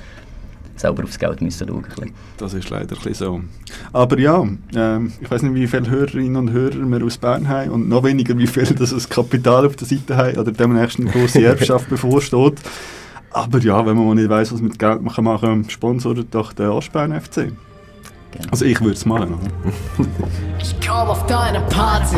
selber aufs Geld müssen schauen müssen. Das ist leider ein bisschen so. Aber ja, ähm, ich weiß nicht, wie viele Hörerinnen und Hörer wir aus Bern haben und noch weniger, wie viel das das Kapital auf der Seite haben oder demnächst eine grosse [LAUGHS] Erbschaft bevorsteht. Aber ja, wenn man nicht weiss, was mit Geld man kann machen kann, sponsort doch den Ostbahn FC. Also ich würde es machen. Ich komm auf deine Party.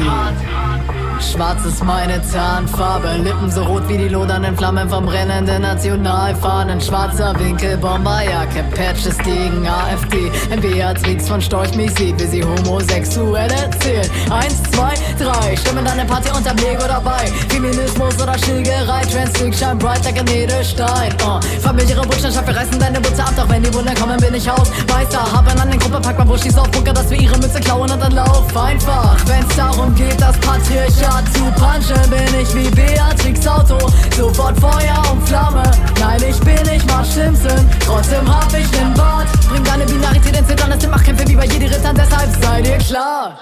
Schwarz ist meine Tarnfarbe, Lippen so rot wie die lodernden Flammen vom brennenden Nationalfahnen. Schwarzer Winkel, Bomberjacke, Patches gegen AfD. Ein Beatrix von Storch mich sieht, wie sie homosexuell erzählt. Eins, zwei, drei, stimmen deine Party unterm Lego dabei. Feminismus oder Schlägerei, Transfig, shine bright like an Edelstein. Uh, familiäre Buchstaben, wir reißen deine Butze ab, doch wenn die Wunder kommen, bin ich aus. Meister, hab an den Gruppe, pack mal Buschis auf Bunker, dass wir ihre Mütze klauen und dann lauf einfach. Wenn's darum geht, das Patriarchat zu punchen, bin ich wie Beatrix Auto. Sofort Feuer und Flamme. Nein, ich bin nicht mal Simpson, trotzdem hab ich den Bart. Bring deine Binarität ins Zittern, das Machtkämpfe wie bei jeder Ritter, deshalb sei dir klar.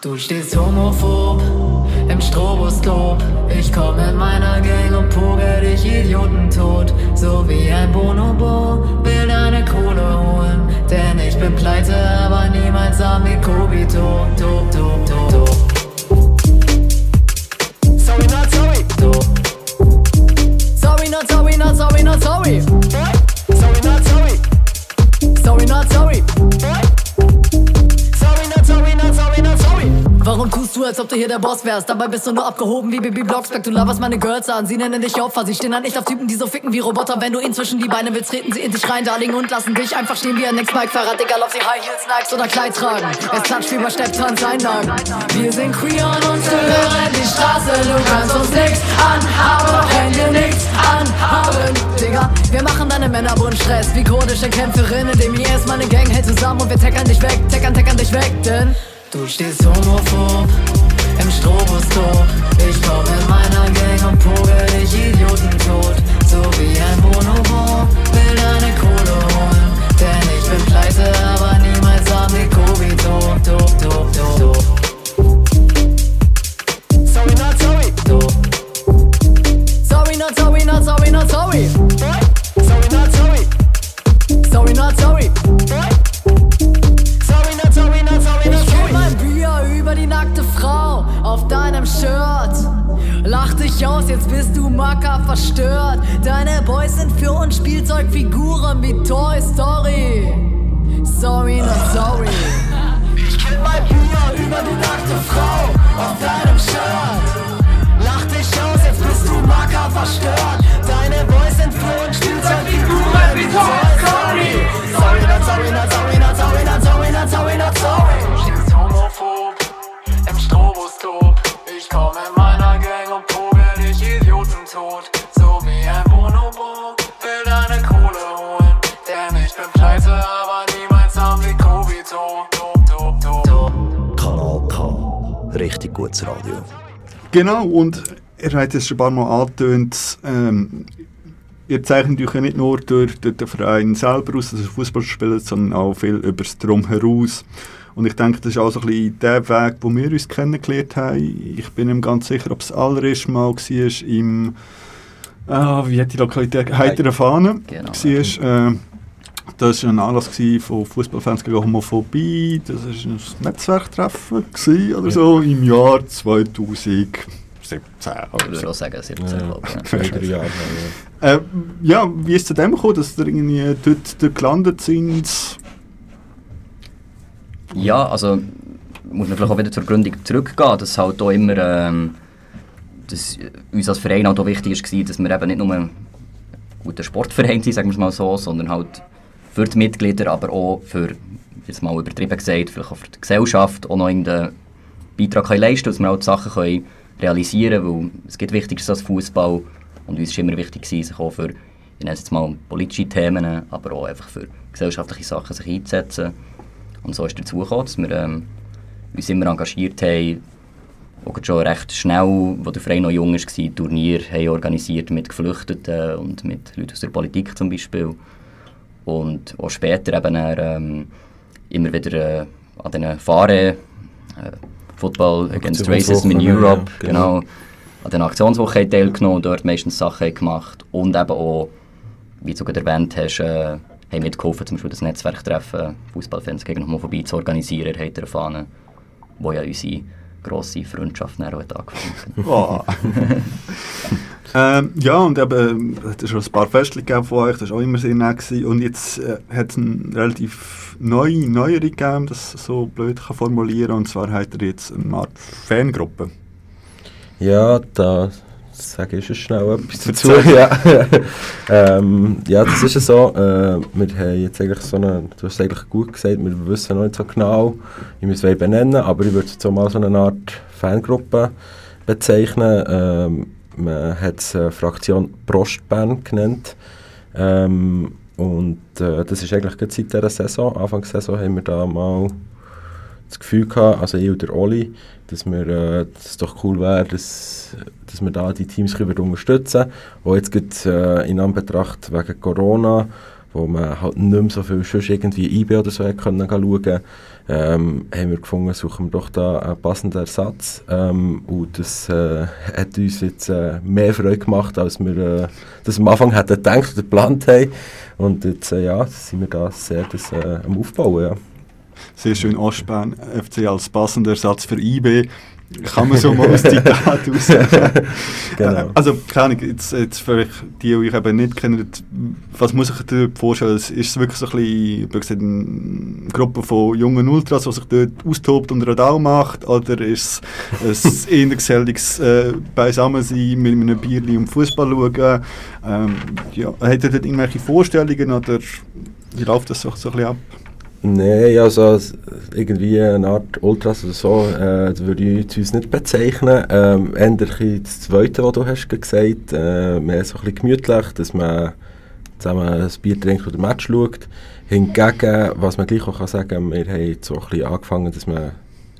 Du stehst homophob im Stroboskop. Ich komm in meiner Gang und pogel Boss wärst? Dabei bist du nur abgehoben wie Baby Blocksberg. Du laberst meine Girls an, sie nennen dich Opfer. Sie stehen dann nicht auf Typen, die so ficken wie Roboter. Wenn du ihnen zwischen die Beine willst, treten sie in dich rein, Darling, und lassen dich einfach stehen wie ein Next-Bike-Fahrrad. Egal, ob sie High Heels, Nikes oder Kleid tragen. Es klatscht wie bei Stepptanz Einlagen. Wir sind queer und uns gehört die Straße. Du kannst uns nix anhaben, wenn dir nix anhaben. Digga, wir machen deine Männerbund Stress wie kurdische Kämpferinnen. Dem IS, meine Gang hält zusammen und wir tackern dich weg, tackern, tackern dich weg, denn du stehst homophob im Stroboskop. Ich komm in meiner Gang und pogel dich Idioten tot. So wie ein Bonobo will deine Kohle holen. Denn ich bin pleite, Marker verstört. Deine Boys sind für uns Spielzeugfiguren wie Toy Story. Sorry, not sorry. Ich kill mein Bier über die nackte Frau auf deinem Shirt. Lach dich aus, jetzt bist du Marker verstört. Deine Boys sind für uns Spielzeugfiguren wie Toy Story. Sorry, not sorry, not sorry, not sorry, not sorry, not sorry, not sorry. Gutes Radio. Genau, und ihr habt es schon ein paar Mal angetönt, ähm, ihr zeichnet euch ja nicht nur durch, durch den Verein selber aus, dass ihr Fußball spielt, sondern auch viel über das Drumherum. Und ich denke, das ist auch so ein bisschen der Weg, wo wir uns kennengelernt haben. Ich bin nicht ganz sicher, ob es das allererste Mal war im, ah, wie hat die Lokalität, Heitere Fahne Genau, war. Äh, das war ein Anlass von Fußballfans gegen Homophobie. Das war ein Netzwerktreffen oder so im Jahr 2017. Ich würde auch sagen 17, Ja, glaube ich. Jahre, Äh, ja, wie ist es zu dem gekommen, dass ihr irgendwie dort, dort gelandet sind? Ja, also muss man vielleicht auch wieder zur Gründung zurückgehen, dass halt auch immer ähm, dass uns als Verein halt auch wichtig war, dass wir eben nicht nur ein guter Sportverein sind, sagen wir es mal so, sondern halt für die Mitglieder, aber auch für, jetzt mal übertrieben gesagt, vielleicht auch für die Gesellschaft auch noch irgendeinen Beitrag können leisten dass wir auch die Sachen können realisieren können, weil es gibt Wichtigeres als Fußball und uns war immer wichtig, gewesen, sich auch für, ich nenne es jetzt mal politische Themen, aber auch einfach für gesellschaftliche Sachen sich einzusetzen. Und so ist dazu gekommen, dass wir ähm, uns immer engagiert haben, auch schon recht schnell, als der Verein noch jung war, Turnier organisiert mit Geflüchteten und mit Leuten aus der Politik zum Beispiel. Und auch später eben dann, ähm, immer wieder äh, an diesen Fahren, äh, Football Against Racism in Europe, ja, genau. genau, an den Aktionswochen teilgenommen, dort meistens Sachen gemacht und eben auch, wie du gerade erwähnt hast, äh, haben mitgeholfen, zum Beispiel das Netzwerktreffen Fußballfans gegen Homophobie zu organisieren, hat er erfahren, wo ja unsere grosse Freundschaft dann auch angefangen Wow. [LAUGHS] ähm, ja, und eben, es hat schon ein paar Feste gegeben von euch, das war auch immer sehr nett. Gewesen. Und jetzt äh, hat es eine relativ neue Neuerung gegeben, das so blöd kann formulieren Und zwar hat er jetzt eine Art Fangruppe. Ja, da sage ich schon schnell etwas dazu. Ja. [LAUGHS] ähm, ja, das ist ja so. Äh, wir haben jetzt eigentlich so eine, du hast es eigentlich gut gesagt, wir wissen noch nicht so genau, wie wir es benennen aber ich würde es auch mal so eine Art Fangruppe bezeichnen. Ähm, man hat es äh, Fraktion Prostbern genannt. Ähm, und äh, das ist eigentlich gerade seit dieser Saison, Anfang der Saison haben wir da mal das Gefühl gehabt, also ich und Oli, dass wir, äh, dass es doch cool wäre, dass, dass wir da die Teams unterstützen können. Auch jetzt gibt äh, in Anbetracht wegen Corona, wo man halt nicht mehr so viel sonst irgendwie IB oder so können schauen ähm, haben wir gefunden, suchen wir doch da einen passenden Ersatz. Ähm, und das äh, hat uns jetzt äh, mehr Freude gemacht, als wir äh, das am Anfang hätten gedacht oder geplant haben. Und jetzt äh, ja, sind wir da sehr das, äh, am Aufbauen. Ja. Sehr schön Ostbahn FC als passender Ersatz für IB. Kann man so mal als Zitat [LAUGHS] aussagen. Genau. Also, keine Ahnung, jetzt, jetzt vielleicht die, die ich eben nicht kenne, was muss ich dir vorstellen? Ist es wirklich so ein bisschen, gesagt, eine Gruppe von jungen Ultras, die sich dort austobt und Radau macht? Oder ist es ein [LAUGHS] eher geselliges äh, Beisammensein mit einem Bierli und Fußball schauen? Ähm, ja, habt ihr dort irgendwelche Vorstellungen oder wie läuft das so, so ein bisschen ab? Nein, also irgendwie eine Art Ultras oder so, äh, das würde ich uns nicht bezeichnen. Ähm, eher ein das Zweite, was du hast gesagt äh, mehr so ein bisschen gemütlich, dass man zusammen ein Bier trinkt oder ein Match schaut. Hingegen, was man gleich auch kann sagen wir haben so ein bisschen angefangen, dass man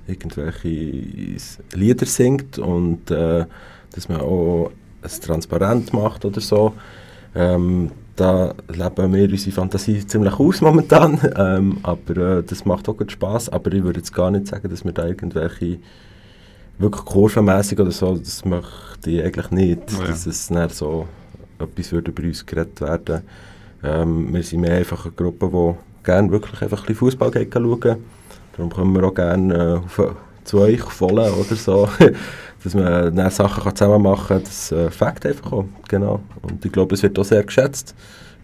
irgendwelche Lieder singt und äh, dass man auch es transparent macht oder so. Ähm, da leben wir unsere Fantasie ziemlich aus momentan, [LAUGHS] ähm, aber äh, das macht auch gut Spaß. Aber ich würde jetzt gar nicht sagen, dass wir da irgendwelche wirklich kurvenmässig oder so, das möchte ich eigentlich nicht, Oh ja. dass es dann so etwas würde über uns geredet werden. Ähm, wir sind mehr einfach eine Gruppe, die gerne wirklich einfach ein bisschen Fußball schauen. Darum kommen wir auch gerne äh, auf zu euch voll oder so, [LAUGHS] dass man dann Sachen kann zusammen machen kann, das äh, fängt einfach auch, genau. Und ich glaube, es wird auch sehr geschätzt.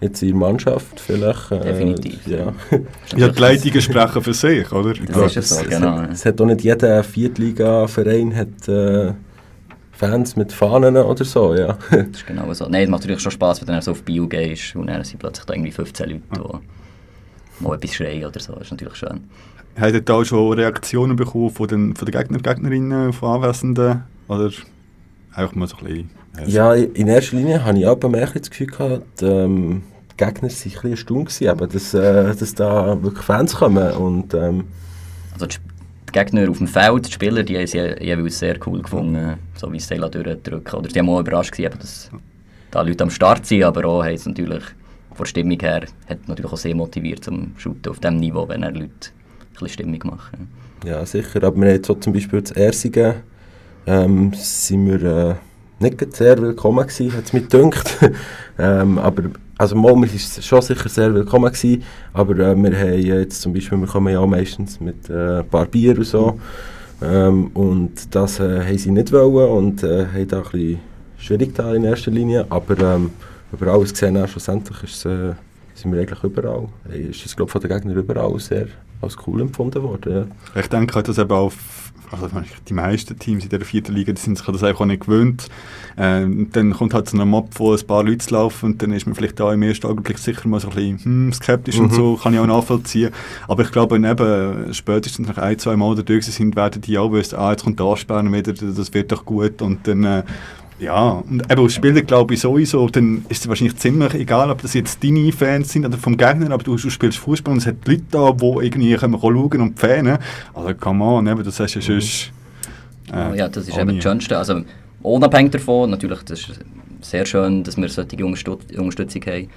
Jetzt in der Mannschaft vielleicht. Äh, Definitiv. Ja. [LAUGHS] Ja, die Leitungen sprechen für sich, oder? Das glaub, ist ja so, es, genau. Es, es hat auch nicht jeder Viertliga-Verein hat äh, Fans mit Fahnen oder so, ja. Das ist genau so. Nein, es macht natürlich schon Spaß, wenn du dann so auf Bio gehst und dann sind plötzlich da irgendwie 15 Leute, die mal etwas schreien oder so. Das ist natürlich schön. Habt ihr da schon Reaktionen bekommen von den, von den Gegner, Gegnerinnen, von Anwesenden? Oder einfach mal so ein bisschen... Ja, in erster Linie habe ich auch mehr das Gefühl gehabt, ähm, die Gegner waren ein bisschen erstaunt, aber dass, äh, dass da wirklich Fans kommen. Und, ähm, Also die, Gegner auf dem Feld, die Spieler, die haben es je- jeweils sehr cool gefunden, so wie sie da durchdrücken. Oder sie haben auch überrascht gewesen, dass da Leute am Start sind, aber auch haben es natürlich von der Stimmung her hat natürlich auch sehr motiviert zum Shooten auf diesem Niveau, wenn er Leute ein bisschen Stimmung machen. Ja, sicher. Aber wir haben jetzt so zum Beispiel das Ersige, ähm, sind wir äh, nicht sehr willkommen gewesen, hat es mir gedacht. [LAUGHS] ähm, aber, also mal, wir waren schon sicher sehr willkommen gewesen, aber äh, wir haben jetzt zum Beispiel, wir kommen ja auch meistens mit äh, ein paar Bier und so. Ähm, und das äh, haben sie nicht wollen und äh, haben da ein bisschen schwierig da in erster Linie. Aber ähm, über alles gesehen, auch, schlussendlich ist, äh, sind wir eigentlich überall. Hey, ist es, glaube von den Gegnern überall sehr als cool empfunden worden. Ja. Ich denke, dass eben auch also die meisten Teams in der vierten Liga die sind sich das einfach auch nicht gewöhnt. Ähm, dann kommt halt so ein Mob, wo ein paar Leute laufen und dann ist man vielleicht da im ersten Augenblick sicher mal so ein bisschen hm, skeptisch und Mhm. so, kann ich auch nachvollziehen. Aber ich glaube, eben, spätestens nach ein, zwei Mal da durch sind, werden die auch wissen, ah, jetzt kommt der Ansperren wieder, das wird doch gut und dann äh, ja, und eben als Spieler glaube ich sowieso, dann ist es wahrscheinlich ziemlich egal, ob das jetzt deine Fans sind oder vom Gegner, aber du, du spielst Fußball und es hat Leute da, die irgendwie kommen schauen und Fans. Also come on, eben, das hast du ja sonst... Oh ja, das ist eben das Schönste. Also, unabhängig davon, natürlich, das ist sehr schön, dass wir solche Unterstüt- Unterstützung haben.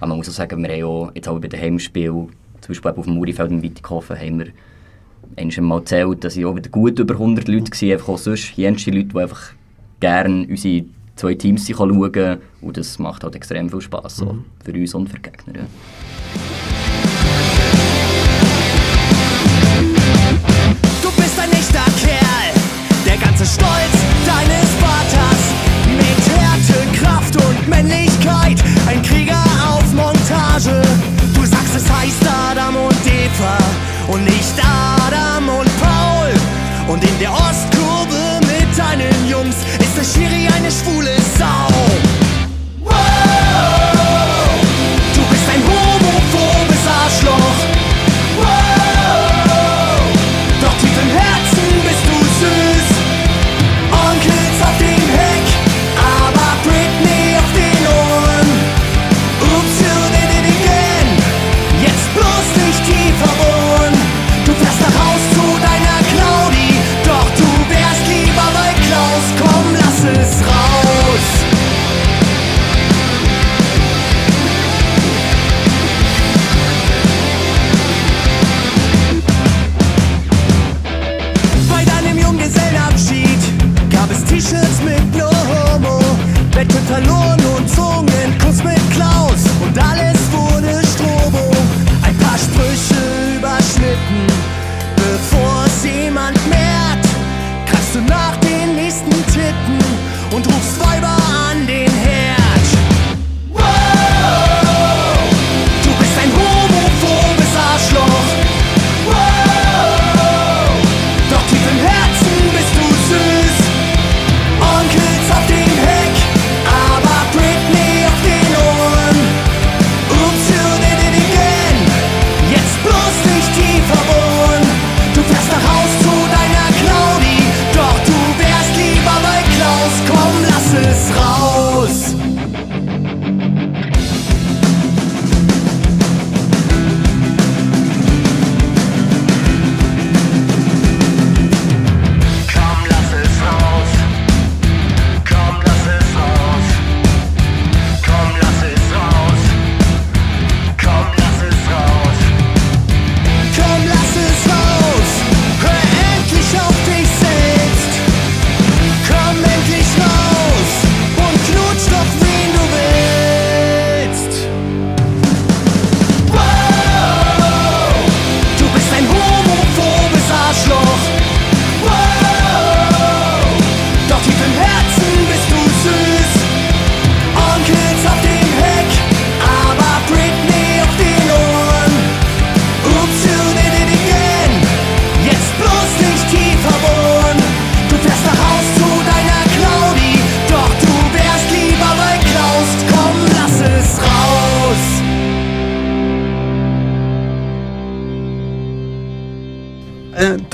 Aber man muss auch sagen, wir haben auch, jetzt auch bei den Heimspielen, zum Beispiel auf dem Murifeld in Wittighofen, haben wir einmal mal gezählt, dass ich auch wieder gut über 100 Leute waren, einfach auch sonst jenste Leute, die einfach gerne unsere zwei Teams schauen können. Und das macht halt extrem viel Spass, so, Mhm. für uns und für die Gegner. Ja. Du bist ein echter Kerl, der ganze Stolz deines Vaters. Mit Härte, Kraft und Männlichkeit, ein Krieger auf Montage. Du sagst, es heißt Adam und Eva und nicht Adam und Paul. Und in der Jungs ist der Schiri eine schwule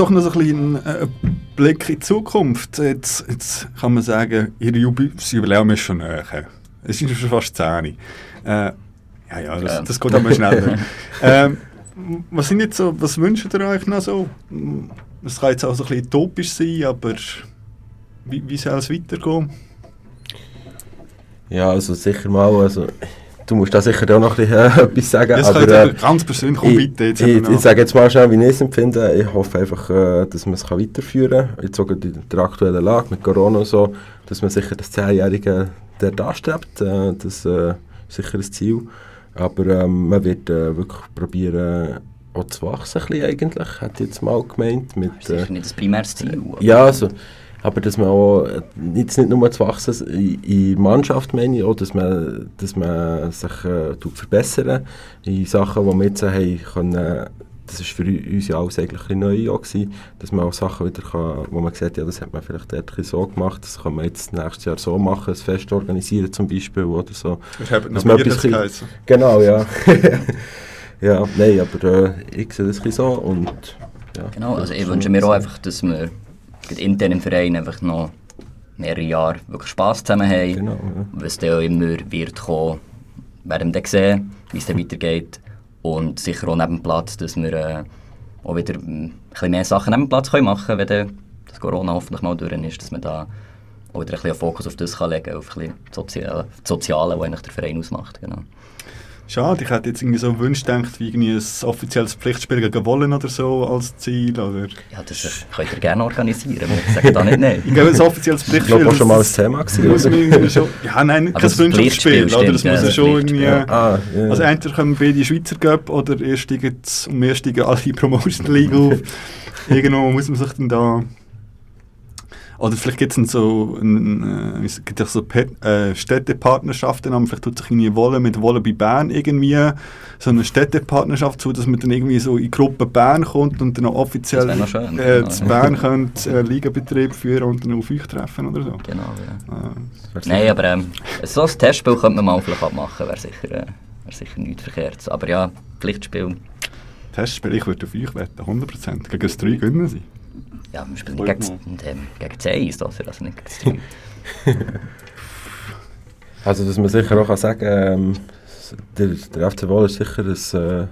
doch noch so ein bisschen äh, Blick in die Zukunft. Jetzt, jetzt kann man sagen, ihr Jubi das Jubiläum ist schon näher. Es ist schon fast 10. Äh, ja, ja, das, Ja. das geht aber schneller. [LAUGHS] ähm, was sind jetzt so, was wünscht ihr euch noch so? Es kann jetzt auch so ein bisschen utopisch sein, aber wie, wie soll es weitergehen? Ja, also sicher mal, also du musst da sicher auch noch ein bisschen, äh, [LAUGHS] etwas sagen. Das aber, könnt ihr äh, ganz persönlich, komm ich, bitte, jetzt ich, ich, noch- sage jetzt mal schnell, wie ich es empfinde. Ich hoffe einfach, äh, dass man es kann weiterführen kann. Jetzt sogar in der aktuellen Lage mit Corona und so, dass man sicher das 10-Jährige dort anstrebt. Äh, das äh, ist sicher ein Ziel. Aber ähm, man wird äh, wirklich probieren, auch zu wachsen, eigentlich, hätte ich jetzt mal gemeint. Mit, Das ist äh, nicht das primäres Ziel. ja, also, aber dass man auch, äh, jetzt nicht nur zu wachsen, in, in der Mannschaft meine ich auch, dass man, dass man sich äh, tut verbessern in Sachen, die wir jetzt haben können, das ist für uns ja alles eigentlich ein neu auch gewesen, dass man auch Sachen wieder kann, wo man gesagt ja, das hat man vielleicht dort ein so gemacht, das kann man jetzt nächstes Jahr so machen, ein Fest organisieren zum Beispiel oder so. Ich habe noch Dass man Bier, hat's bisschen-. Genau, ja. [LAUGHS] ja, nein, aber äh, ich sehe das ein so und ja. Genau, also ich das wünsche mir auch einfach, dass wir intern im Verein einfach noch mehrere Jahre wirklich Spass zusammen haben. Genau, Was dann auch immer wird kommen, werden wir dann sehen, wie es dann weitergeht. Und sicher auch neben dem Platz, dass wir äh, auch wieder mm, ein bisschen mehr Sachen neben dem Platz können machen können, wenn dann das Corona hoffentlich mal durch ist, dass man da auch wieder ein bisschen Fokus auf das kann legen kann, auf ein bisschen das Soziale, das Soziale, was eigentlich der Verein ausmacht. Genau. Schade, ich hätte jetzt irgendwie so Wunsch gedacht, wie irgendwie ein offizielles Pflichtspiel gegen Wollen oder so als Ziel. Oder? Ja, das könnt ihr gerne organisieren, wir sagen da nicht nein. Ich glaube, ein offizielles Ich Pflichtspiel. glaube, auch schon mal ein das- Thema gewesen, muss man schon, Ja, nein, Aber kein Freundschaftsspiel. Pflichtspiel Oder? Das muss ja, schon Pflichtspiel. irgendwie. Ah, ja. Also, entweder kommen beide Schweizer Cup oder erst steigen um erst steigen alle [LAUGHS] Promotion League auf. Irgendwo muss man sich dann da. Oder vielleicht gibt es so, ein, äh, so Pet, äh, Städtepartnerschaften, aber vielleicht tut sich irgendwie Wolle mit Wolle bei Bern irgendwie so eine Städtepartnerschaft zu, dass man dann irgendwie so in Gruppe Bern kommt und dann auch offiziell Das schön, äh, genau. zu Bern könnt, äh, Ligabetrieb führen und dann auf euch treffen oder so. Genau, ja. Äh, Nein, aber ähm, so ein Testspiel könnte man mal vielleicht abmachen, wäre sicher, äh, wär sicher nichts verkehrt. Aber ja, Pflichtspiel, Testspiel, ich würde auf euch wetten, 100%. Gegen das 3 gewinnen sie. Ja, wir spielen nicht gegen, ähm, gegen 10 ist das, also nicht gegen das 3. [LAUGHS] Also, dass man sicher auch kann sagen ähm, der, der FC Wohl ist sicher ein, äh,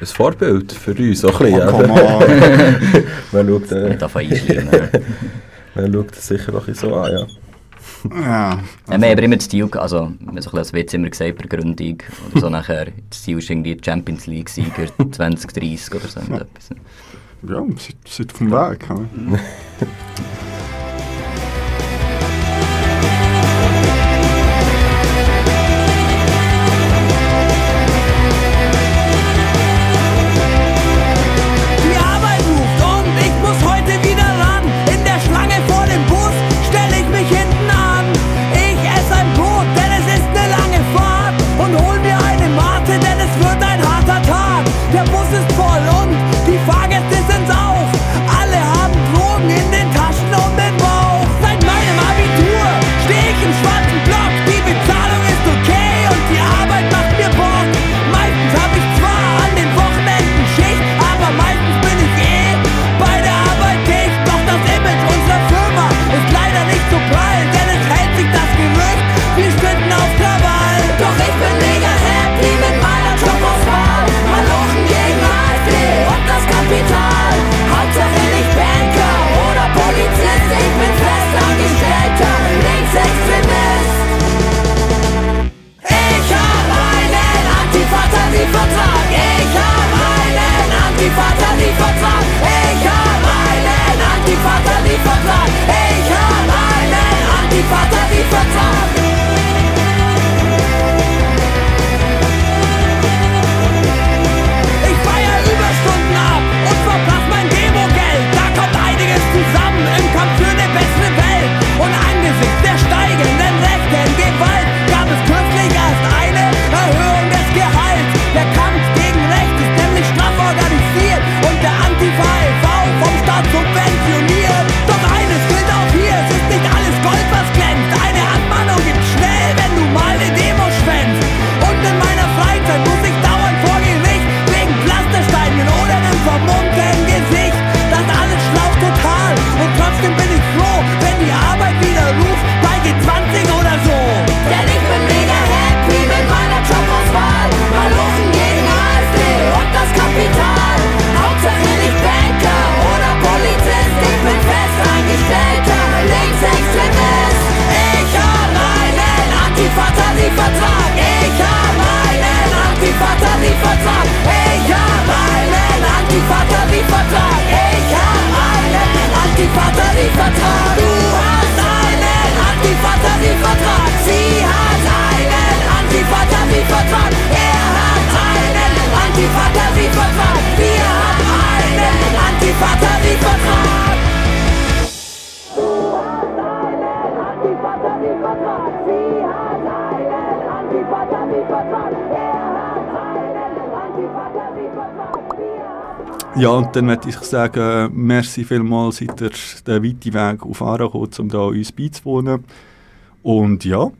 ein Vorbild für uns. Auch ein bisschen, Oh, come ja. on. [LAUGHS] man, schaut, äh, Nicht davon [LAUGHS] man schaut das sicher auch ein bisschen so an, ja. Ja, Ja, wir haben aber immer das Ziel, also wir haben so ein bisschen als Witz immer gesagt, bei Gründung oder so nachher, das Ziel ist irgendwie Champions League-Sieger 2030 oder so. irgendetwas. Ja dem Weg. ja. Die [LAUGHS] Ja, und dann möchte ich sagen, merci vielmals, seid ihr den weiten Weg auf Aarau gekommen, um da uns beizuwohnen. Und ja.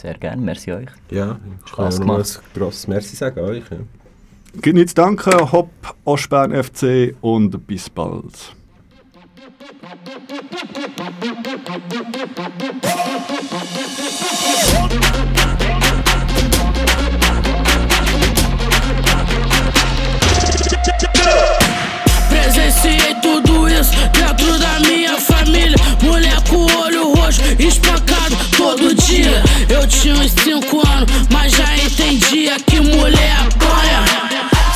Sehr gerne, merci euch. Ja, ich kann nochmal gemacht. ein grosses Merci sagen euch. Ja. Gibt nichts zu danken, Hopp, Oschbern FC und bis bald. Presenciei tudo isso dentro da minha família. Mulher com olho roxo, espancado todo dia. Eu tinha uns 5 anos, mas já entendia que mulher apanha.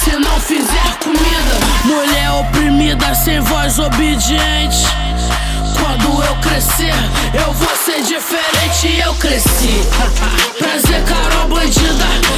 Se não fizer comida, mulher oprimida, sem voz obediente. Quando eu crescer, eu vou ser diferente. Eu cresci. Prazer, Carol Bandida.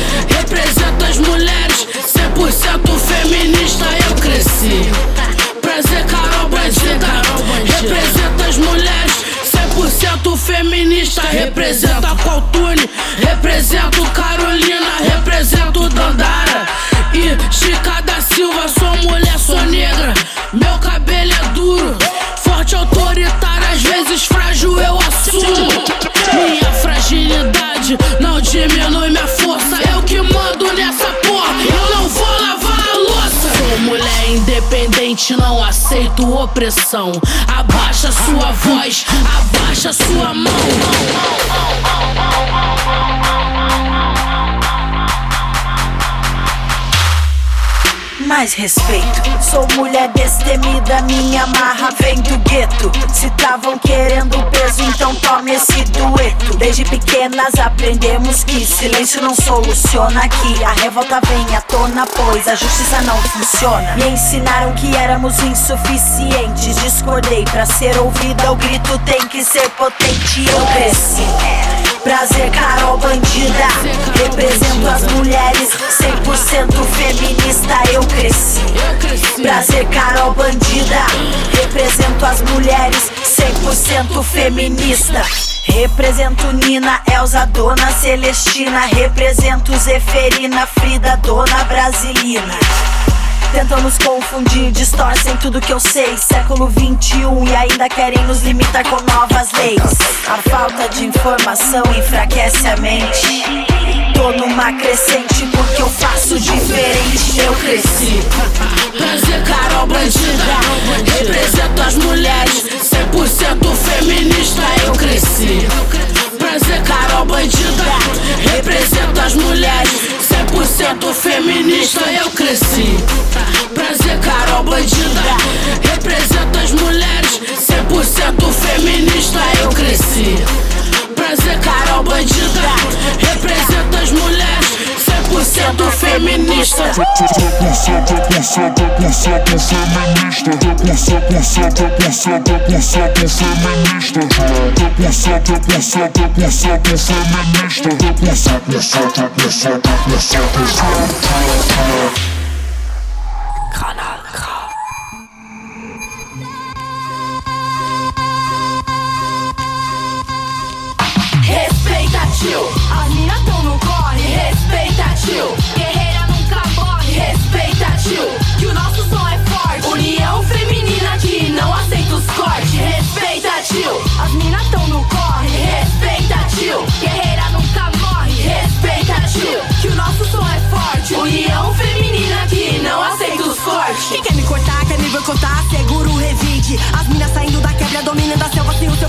Abaixa sua voz, abaixa sua mão. Mais respeito, sou mulher destemida, minha marra vem do gueto. Se tavam querendo peso, então tome esse dueto. Desde pequenas aprendemos que silêncio não soluciona aqui. A revolta vem à tona, pois a justiça não funciona. Me ensinaram que éramos insuficientes. Discordei pra ser ouvida, o grito tem que ser potente. Eu cresci. Prazer, Carol Bandida. Represento as mulheres, 100% feminista. Eu cresci. Prazer, Carol Bandida. Represento as mulheres, 100% feminista. Represento Nina, Elza, Dona Celestina. Represento Zeferina, Frida, Dona Brasilina. Tentam nos confundir, distorcem tudo que eu sei. Século 21 e ainda querem nos limitar com novas leis. A falta de informação enfraquece a mente. Tô numa crescente porque eu faço diferente. Eu cresci. Prazer, Carol Bandida. Represento as mulheres, пусяка, пусяка, феминишка Капуся, пусяка, пусяка, пусяка, феминишка Капусяка, пусяка, пусяка, феминишка Капуся, пусяка, пусяка, пусяка, феминишка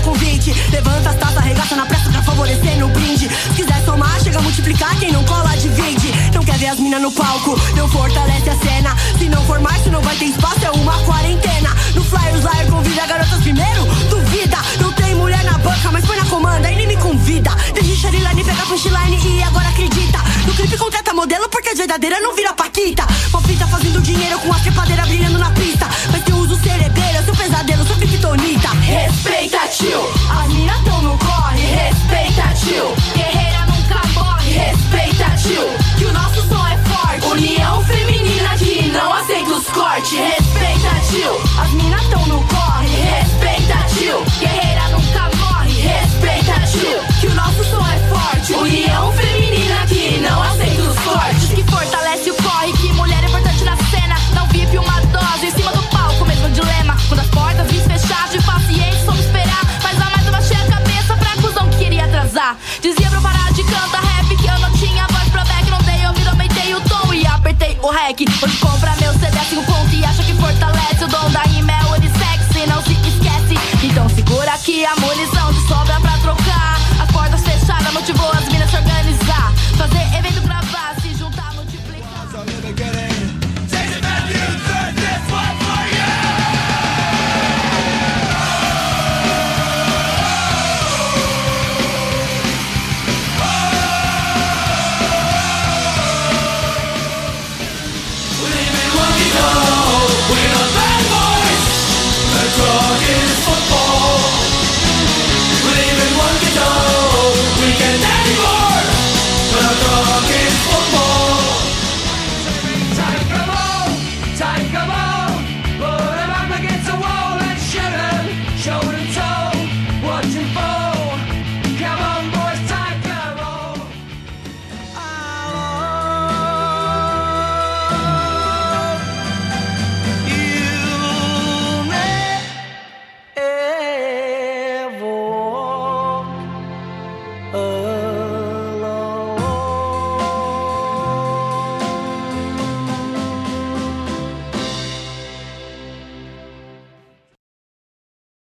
seu convite. Levanta as taças, arregaça na pressa pra favorecer no brinde. Se quiser somar, chega a multiplicar, quem não cola, divide. Não quer ver as minas no palco, não fortalece a cena. Se não for mais, se não vai ter espaço, é uma quarentena. No flyer, os liar convida garotas primeiro, duvida. Não tem mulher na banca, mas põe na comanda, ele me convida. Desde Shariline, pega punchline e agora acredita. No clipe contrata modelo porque as verdadeiras não vira paquita. Palpita fazendo dinheiro com a trepadeira brilhando na pista. Mas eu uso cerebeira, seu pesadelo, sou criptonita. Respeita, tio. As minas tão no corre. Respeita, tio. Guerreira nunca morre. Respeita, tio.